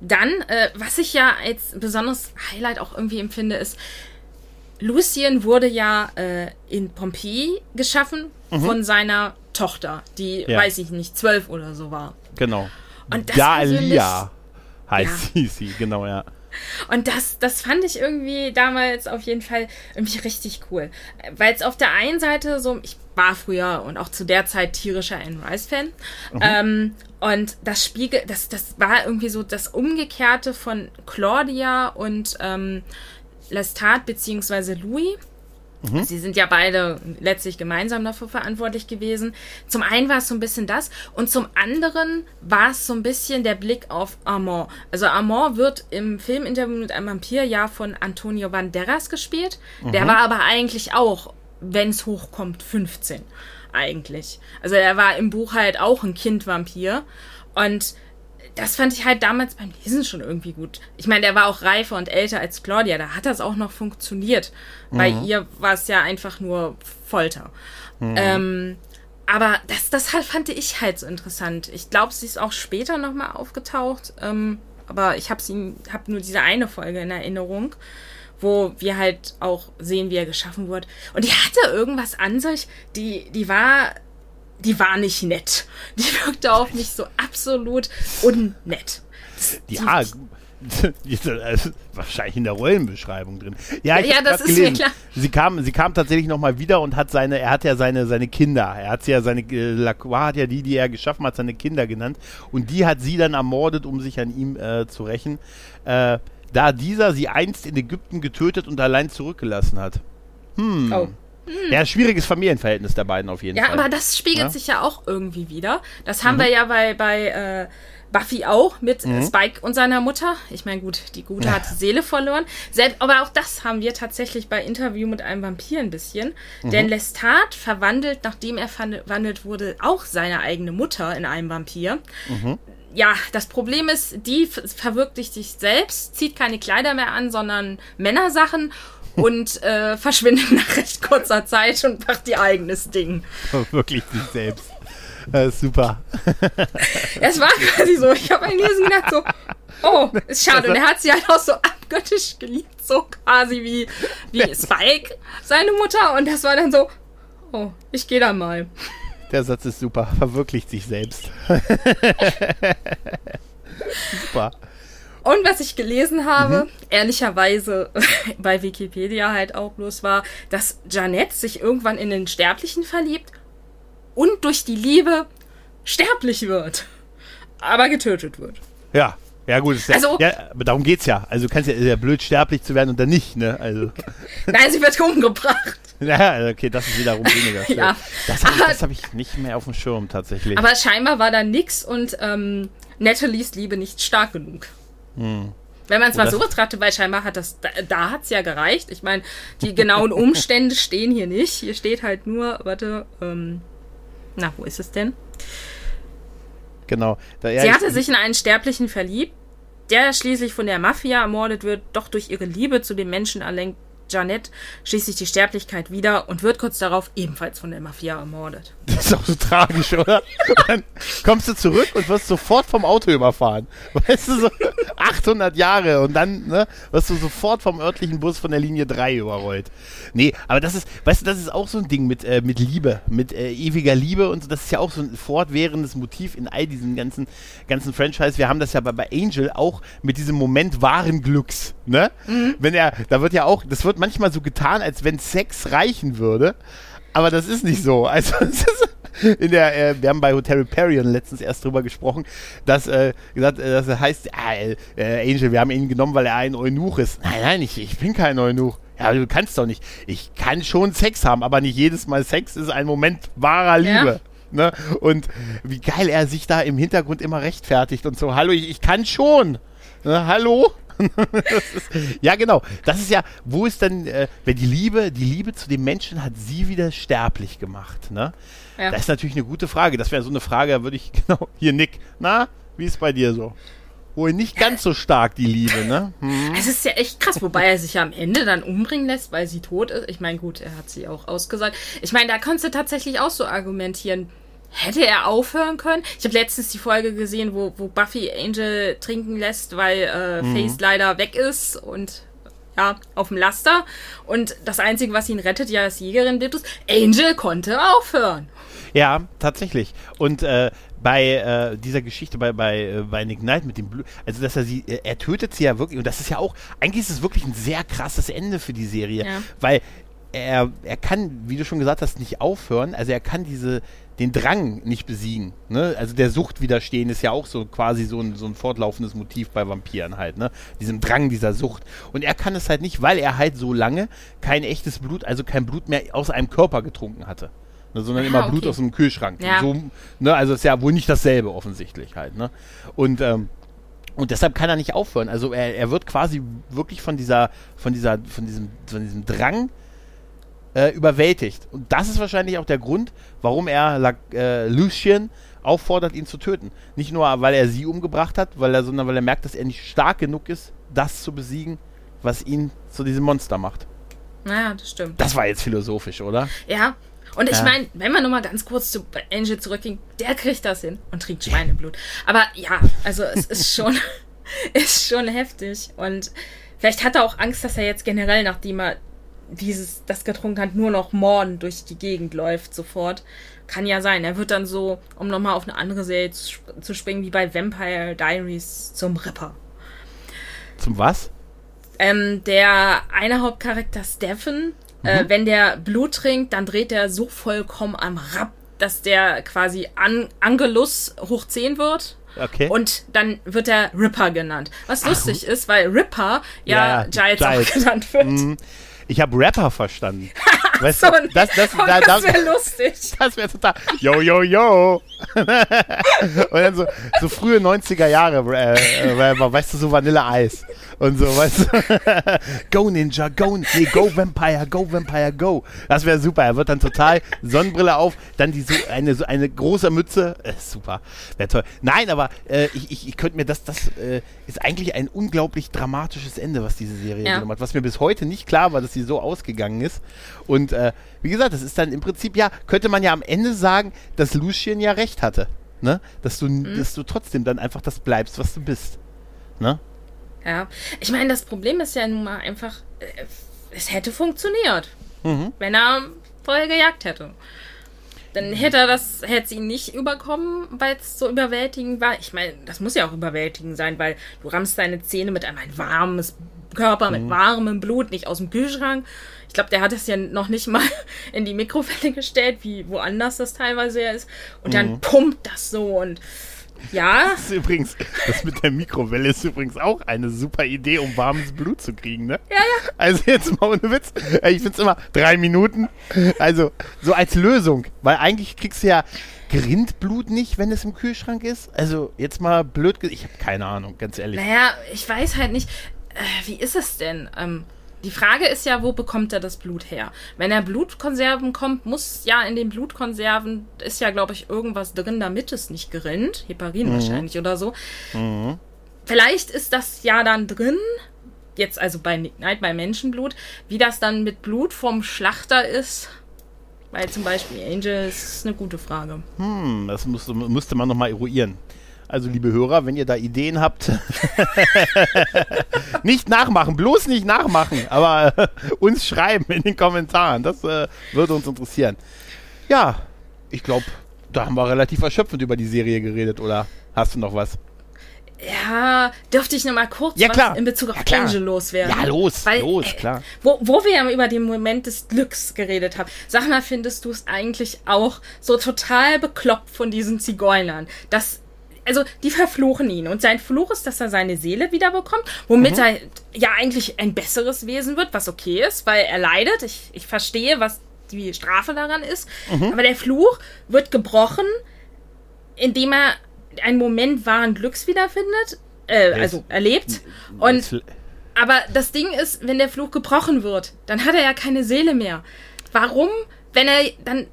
dann, äh, was ich ja als besonderes Highlight auch irgendwie empfinde, ist, Lucien wurde ja äh, in Pompeji geschaffen mhm. von seiner Tochter, die, ja. weiß ich nicht, zwölf oder so war. Genau. Und das Dalia heißt ja. sie, genau, ja. Und das, das fand ich irgendwie damals auf jeden Fall irgendwie richtig cool. Weil es auf der einen Seite so, ich war früher und auch zu der Zeit tierischer Anne Rice-Fan. Mhm. Ähm, und das Spiegel, das, das war irgendwie so das Umgekehrte von Claudia und ähm, Lestat bzw. Louis. Mhm. Sie sind ja beide letztlich gemeinsam dafür verantwortlich gewesen. Zum einen war es so ein bisschen das und zum anderen war es so ein bisschen der Blick auf Armand. Also Armand wird im Filminterview mit einem Vampir ja von Antonio Banderas gespielt. Mhm. Der war aber eigentlich auch, wenn es hochkommt, 15 eigentlich. Also er war im Buch halt auch ein Kind-Vampir und das fand ich halt damals beim Lesen schon irgendwie gut. Ich meine, der war auch reifer und älter als Claudia, da hat das auch noch funktioniert. Mhm. Bei ihr war es ja einfach nur Folter. Mhm. Ähm, aber das, das halt fand ich halt so interessant. Ich glaube, sie ist auch später nochmal aufgetaucht. Ähm, aber ich habe hab nur diese eine Folge in Erinnerung, wo wir halt auch sehen, wie er geschaffen wurde. Und die hatte irgendwas an sich, die, die war die war nicht nett. Die wirkte auf mich so absolut unnett. Ja, wahrscheinlich in der Rollenbeschreibung drin. Ja, ich ja das ist gelesen. mir klar. Sie kam, sie kam tatsächlich nochmal wieder und hat seine, er hat ja seine, seine Kinder, er hat ja seine, äh, Lacroix hat ja die, die er geschaffen hat, seine Kinder genannt und die hat sie dann ermordet, um sich an ihm äh, zu rächen, äh, da dieser sie einst in Ägypten getötet und allein zurückgelassen hat. Hm. Oh. Hm. Ja, schwieriges Familienverhältnis der beiden auf jeden ja, Fall. Ja, aber das spiegelt ja? sich ja auch irgendwie wieder. Das haben mhm. wir ja bei, bei äh, Buffy auch mit mhm. Spike und seiner Mutter. Ich meine, gut, die Gute ja. hat die Seele verloren. Selbst, aber auch das haben wir tatsächlich bei Interview mit einem Vampir ein bisschen. Mhm. Denn Lestat verwandelt, nachdem er verwandelt wurde, auch seine eigene Mutter in einen Vampir. Mhm. Ja, das Problem ist, die verwirklicht sich selbst, zieht keine Kleider mehr an, sondern Männersachen und äh, verschwindet nach recht kurzer Zeit und macht ihr eigenes Ding. Wirklich sich selbst. Ist super. Es war quasi so, ich habe ein Lesen gedacht so, oh, ist schade. Und er hat sie halt auch so abgöttisch geliebt, so quasi wie, wie Spike, seine Mutter. Und das war dann so, oh, ich gehe da mal. Der Satz ist super, verwirklicht sich selbst. super. Und was ich gelesen habe, mhm. ehrlicherweise bei Wikipedia halt auch bloß war, dass Janet sich irgendwann in den Sterblichen verliebt und durch die Liebe sterblich wird, aber getötet wird. Ja, ja gut, ja, also, ja, darum geht's ja. Also du kannst ja, ja blöd sterblich zu werden und dann nicht, ne? Also. Nein, sie wird umgebracht. Ja, okay, das ist wiederum weniger ja. Das habe ich, hab ich nicht mehr auf dem Schirm tatsächlich. Aber scheinbar war da nix und ähm, Natalies Liebe nicht stark genug. Hm. Wenn man es mal so betrachtet, weil scheinbar hat das, da, da hat es ja gereicht. Ich meine, die genauen Umstände stehen hier nicht. Hier steht halt nur, warte, ähm, na, wo ist es denn? Genau. Da, ja, Sie hatte sich in einen Sterblichen verliebt, der schließlich von der Mafia ermordet wird, doch durch ihre Liebe zu dem Menschen erlenkt Janet schließt sich die Sterblichkeit wieder und wird kurz darauf ebenfalls von der Mafia ermordet. Das ist auch so tragisch, oder? Dann kommst du zurück und wirst sofort vom Auto überfahren. Weißt du, so 800 Jahre und dann ne, wirst du sofort vom örtlichen Bus von der Linie 3 überrollt. Nee, aber das ist, weißt du, das ist auch so ein Ding mit, äh, mit Liebe, mit äh, ewiger Liebe und so. Das ist ja auch so ein fortwährendes Motiv in all diesen ganzen, ganzen Franchise. Wir haben das ja bei, bei Angel auch mit diesem Moment wahren Glücks, ne? Mhm. Wenn er, da wird ja auch, das wird manchmal so getan, als wenn Sex reichen würde. Aber das ist nicht so. Also in der, äh, wir haben bei Hotel Perion letztens erst drüber gesprochen, dass äh, gesagt, äh, das heißt, äh, äh, Angel, wir haben ihn genommen, weil er ein Eunuch ist. Nein, nein, ich, ich bin kein Eunuch. Ja, du kannst doch nicht. Ich kann schon Sex haben, aber nicht jedes Mal Sex ist ein Moment wahrer Liebe. Ja. Ne? Und wie geil er sich da im Hintergrund immer rechtfertigt und so, hallo, ich, ich kann schon. Ne? Hallo? Ist, ja, genau. Das ist ja, wo ist denn, äh, wenn die Liebe, die Liebe zu dem Menschen hat sie wieder sterblich gemacht, ne? Ja. Das ist natürlich eine gute Frage. Das wäre so eine Frage, da würde ich, genau, hier Nick, na, wie ist bei dir so? Wohl nicht ganz so stark, die Liebe, ne? Hm. Es ist ja echt krass, wobei er sich ja am Ende dann umbringen lässt, weil sie tot ist. Ich meine, gut, er hat sie auch ausgesagt. Ich meine, da kannst du tatsächlich auch so argumentieren Hätte er aufhören können? Ich habe letztens die Folge gesehen, wo, wo Buffy Angel trinken lässt, weil äh, mhm. Face leider weg ist und ja, auf dem Laster. Und das Einzige, was ihn rettet, ja, ist Jägerin Bitus. Angel konnte aufhören. Ja, tatsächlich. Und äh, bei äh, dieser Geschichte bei, bei, äh, bei Nick Knight mit dem Blut, also dass er sie, äh, er tötet sie ja wirklich, und das ist ja auch, eigentlich ist es wirklich ein sehr krasses Ende für die Serie, ja. weil er, er kann, wie du schon gesagt hast, nicht aufhören, also er kann diese, den Drang nicht besiegen. Ne? Also der Sucht widerstehen ist ja auch so quasi so ein, so ein fortlaufendes Motiv bei Vampiren halt, ne? Diesem Drang dieser Sucht. Und er kann es halt nicht, weil er halt so lange kein echtes Blut, also kein Blut mehr aus einem Körper getrunken hatte. Ne? Sondern ah, immer okay. Blut aus einem Kühlschrank. Ja. So, ne? Also ist ja wohl nicht dasselbe offensichtlich halt, ne? Und ähm, und deshalb kann er nicht aufhören. Also er, er wird quasi wirklich von dieser, von dieser, von diesem, von diesem Drang äh, überwältigt. Und das ist wahrscheinlich auch der Grund, warum er La, äh, Lucien auffordert, ihn zu töten. Nicht nur, weil er sie umgebracht hat, weil er, sondern weil er merkt, dass er nicht stark genug ist, das zu besiegen, was ihn zu diesem Monster macht. Naja, das stimmt. Das war jetzt philosophisch, oder? Ja. Und ich ja. meine, wenn man nochmal ganz kurz zu Angel zurückging, der kriegt das hin und trinkt Schweineblut. Aber ja, also es ist schon, ist schon heftig. Und vielleicht hat er auch Angst, dass er jetzt generell, nachdem er dieses, das getrunken hat, nur noch Morden durch die Gegend läuft sofort. Kann ja sein. Er wird dann so, um nochmal auf eine andere Serie zu, zu springen, wie bei Vampire Diaries zum Ripper. Zum was? Ähm, der eine Hauptcharakter Stephen, äh, mhm. äh, wenn der Blut trinkt, dann dreht er so vollkommen am Rapp, dass der quasi An Angelus hoch 10 wird. Okay. Und dann wird er Ripper genannt. Was Ach, lustig ist, weil Ripper ja, ja, ja Giles, Giles, auch genannt wird. Mhm. Ich habe Rapper verstanden. Weißt du, das, das, oh, da, das da, wäre lustig. das wäre total. Yo, yo, yo. und dann so, so frühe 90er Jahre äh, äh, Rapper, weißt du, so Vanille-Eis. Und so, weißt du. go Ninja, go, nee, go Vampire, go Vampire, go. Das wäre super. Er wird dann total Sonnenbrille auf, dann die so eine, so eine große Mütze. Äh, super. Wäre toll. Nein, aber äh, ich, ich, ich könnte mir das, das äh, ist eigentlich ein unglaublich dramatisches Ende, was diese Serie Ja. genommen hat. Was mir bis heute nicht klar war, dass sie so ausgegangen ist. Und äh, wie gesagt, das ist dann im Prinzip, ja, könnte man ja am Ende sagen, dass Lucien ja recht hatte. Ne? Dass du, Mhm. dass du trotzdem dann einfach das bleibst, was du bist. Ne? Ja, ich meine, das Problem ist ja nun mal einfach, äh, es hätte funktioniert, Mhm. wenn er vorher gejagt hätte. Dann hätte er das, hätte es ihn nicht überkommen, weil es so überwältigend war. Ich meine, das muss ja auch überwältigend sein, weil du rammst deine Zähne mit einem ein warmes Körper, mit warmem Blut, nicht aus dem Kühlschrank. Ich glaube, der hat es ja noch nicht mal in die Mikrowelle gestellt, wie woanders das teilweise ja ist. Und dann pumpt das so und ja, Das ist übrigens, das mit der Mikrowelle ist übrigens auch eine super Idee, um warmes Blut zu kriegen, ne? ja, ja. Also jetzt mal ohne Witz. Ich find's immer drei Minuten. Also so als Lösung. Weil eigentlich kriegst du ja Grindblut nicht, wenn es im Kühlschrank ist. Also jetzt mal blöd. Ich habe keine Ahnung, ganz ehrlich. Naja, ich weiß halt nicht, äh, wie ist es denn? Ähm, die Frage ist ja, wo bekommt er das Blut her? Wenn er Blutkonserven kommt, muss ja in den Blutkonserven, ist ja, glaube ich, irgendwas drin, damit es nicht gerinnt. Heparin wahrscheinlich oder so. Vielleicht ist das ja dann drin, jetzt also bei Nick Knight, bei Menschenblut, wie das dann mit Blut vom Schlachter ist. Weil zum Beispiel Angel ist eine gute Frage. Hm, das musste, müsste man nochmal eruieren. Also, liebe Hörer, wenn ihr da Ideen habt, nicht nachmachen, bloß nicht nachmachen, aber uns schreiben in den Kommentaren. Das äh, würde uns interessieren. Ja, ich glaube, da haben wir relativ erschöpfend über die Serie geredet, oder hast du noch was? Ja, dürfte ich noch mal kurz Ja, klar. was in Bezug auf Ja, klar. Angel loswerden? Ja, los, Weil, los, äh, klar. Wo, wo wir ja über den Moment des Glücks geredet haben. Sag mal, findest du es eigentlich auch so total bekloppt von diesen Zigeunern, dass also die verfluchen ihn und sein Fluch ist, dass er seine Seele wiederbekommt, womit Mhm. er ja eigentlich ein besseres Wesen wird, was okay ist, weil er leidet. Ich, ich verstehe, was die Strafe daran ist. Mhm. Aber der Fluch wird gebrochen, indem er einen Moment wahren Glücks wiederfindet, äh, also erlebt. Und aber das Ding ist, wenn der Fluch gebrochen wird, dann hat er ja keine Seele mehr. Warum, wenn er dann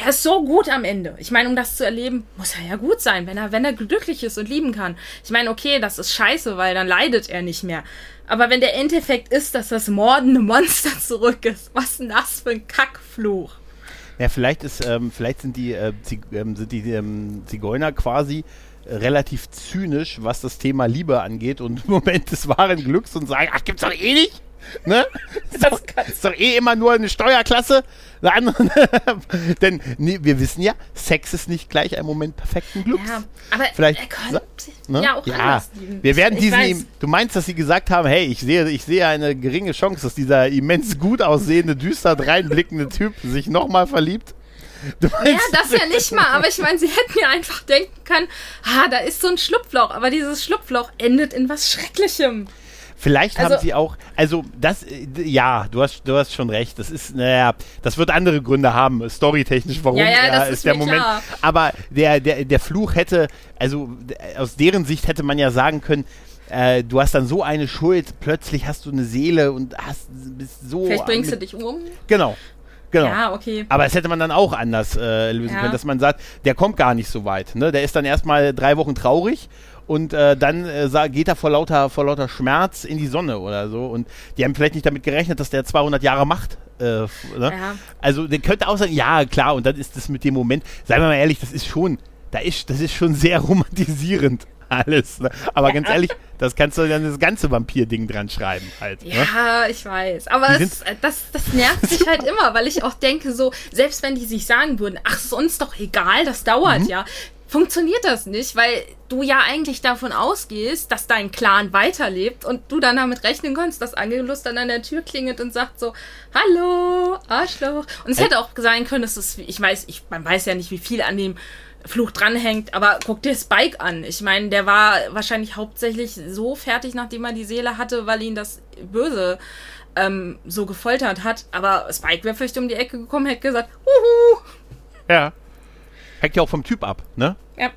er ist so gut am Ende. Ich meine, um das zu erleben, muss er ja gut sein, wenn er wenn er glücklich ist und lieben kann. Ich meine, okay, das ist scheiße, weil dann leidet er nicht mehr. Aber wenn der Endeffekt ist, dass das mordende Monster zurück ist, was denn das für ein Kackfluch? Ja, vielleicht ist, ähm, vielleicht sind die, äh, ähm, sind die ähm, Zigeuner quasi äh, relativ zynisch, was das Thema Liebe angeht und im Moment des wahren Glücks und sagen, ach, gibt's doch eh nicht. Ne? Ist doch, ist doch eh immer nur eine Steuerklasse. Eine andere, denn nee, wir wissen ja, Sex ist nicht gleich ein Moment perfekten Glücks. Ja, aber Vielleicht, er könnte Ne? ja auch ja, anders lieben. wir werden diesen, du meinst, dass sie gesagt haben, hey, ich sehe, ich sehe eine geringe Chance, dass dieser immens gut aussehende, düster dreinblickende Typ sich nochmal verliebt? Du Ja, meinst, das ja nicht mal, aber ich meine, sie hätten ja einfach denken können, ah, da ist so ein Schlupfloch, aber dieses Schlupfloch endet in was Schrecklichem. Vielleicht Also- haben sie auch, also das, äh, ja, du hast, du hast schon recht. Das ist, naja, das wird andere Gründe haben, storytechnisch, warum Ja, ja, das ist ist der Moment. klar. Aber der, der, der Fluch hätte, also aus deren Sicht hätte man ja sagen können, äh, du hast dann so eine Schuld, plötzlich hast du eine Seele und hast bist so. Vielleicht bringst du mit- dich um. Genau. Genau. Ja, okay. Aber das hätte man dann auch anders äh, lösen Ja. können, dass man sagt, der kommt gar nicht so weit. Ne? Der ist dann erstmal drei Wochen traurig und äh, dann äh, geht er vor lauter, vor lauter Schmerz in die Sonne oder so. Und die haben vielleicht nicht damit gerechnet, dass der 200 Jahre macht. Äh, ne? Ja. Also der könnte auch sagen, ja klar, und dann ist das mit dem Moment, seien wir mal ehrlich, das ist schon, da ist, das ist schon sehr romantisierend alles. Ne? Aber ganz ehrlich, das kannst du dann das ganze Vampir-Ding dran schreiben halt. Ne? Ja, ich weiß. Aber Die es, das, das nervt mich halt immer, weil ich auch denke, so, selbst wenn die sich sagen würden, ach, ist uns doch egal, das dauert Mhm. ja, funktioniert das nicht, weil du ja eigentlich davon ausgehst, dass dein Clan weiterlebt und du dann damit rechnen kannst, dass Angelus dann an der Tür klingelt und sagt so, hallo, Arschloch. Und es Ä- hätte auch sein können, dass es, ich weiß, ich, man weiß ja nicht, wie viel an dem Fluch dranhängt. Aber guck dir Spike an. Ich meine, der war wahrscheinlich hauptsächlich so fertig, nachdem er die Seele hatte, weil ihn das Böse ähm, so gefoltert hat. Aber Spike wäre vielleicht um die Ecke gekommen, hätte gesagt, Huhu. Ja. Hängt ja auch vom Typ ab, ne? Ja.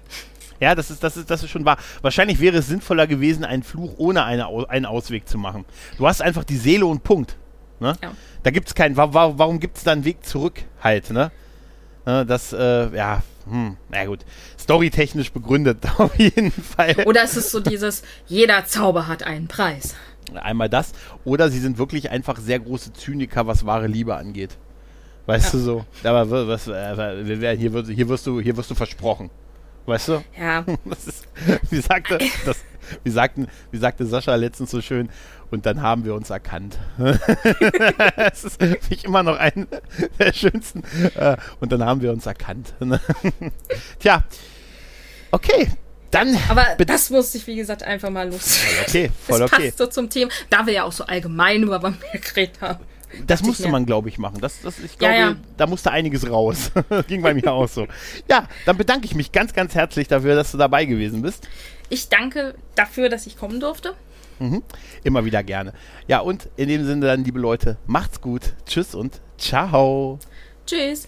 Ja, das ist, das ist, das ist schon wahr. Wahrscheinlich wäre es sinnvoller gewesen, einen Fluch ohne eine, einen Ausweg zu machen. Du hast einfach die Seele und Punkt. Ne? Ja. Da gibt es keinen, wa wa warum gibt es da einen Weg zurück halt, ne? ne das, äh, ja, hm, na gut. Storytechnisch begründet auf jeden Fall. Oder es ist so dieses, jeder Zauber hat einen Preis. Einmal das. Oder sie sind wirklich einfach sehr große Zyniker, was wahre Liebe angeht. Weißt ja. du so? Aber was, äh, hier, wirst, hier, wirst du, hier wirst du versprochen. Weißt du? Ja. Ist, wie, sagte, das, wie, sagten, wie sagte Sascha letztens so schön, und dann haben wir uns erkannt. das ist für mich immer noch ein der schönsten. Äh, und dann haben wir uns erkannt. Tja, okay. Dann Aber das musste ich, wie gesagt, einfach mal los. Okay, voll das okay. passt so zum Thema, da wir ja auch so allgemein über Vampir geredet haben. Das musste man, glaube ich, machen. Das, das, ich glaube, ja, ja. da musste einiges raus. Ging bei mir auch so. Ja, dann bedanke ich mich ganz, ganz herzlich dafür, dass du dabei gewesen bist. Ich danke dafür, dass ich kommen durfte. Mhm. Immer wieder gerne. Ja, und in dem Sinne dann, liebe Leute, macht's gut. Tschüss und ciao. Tschüss.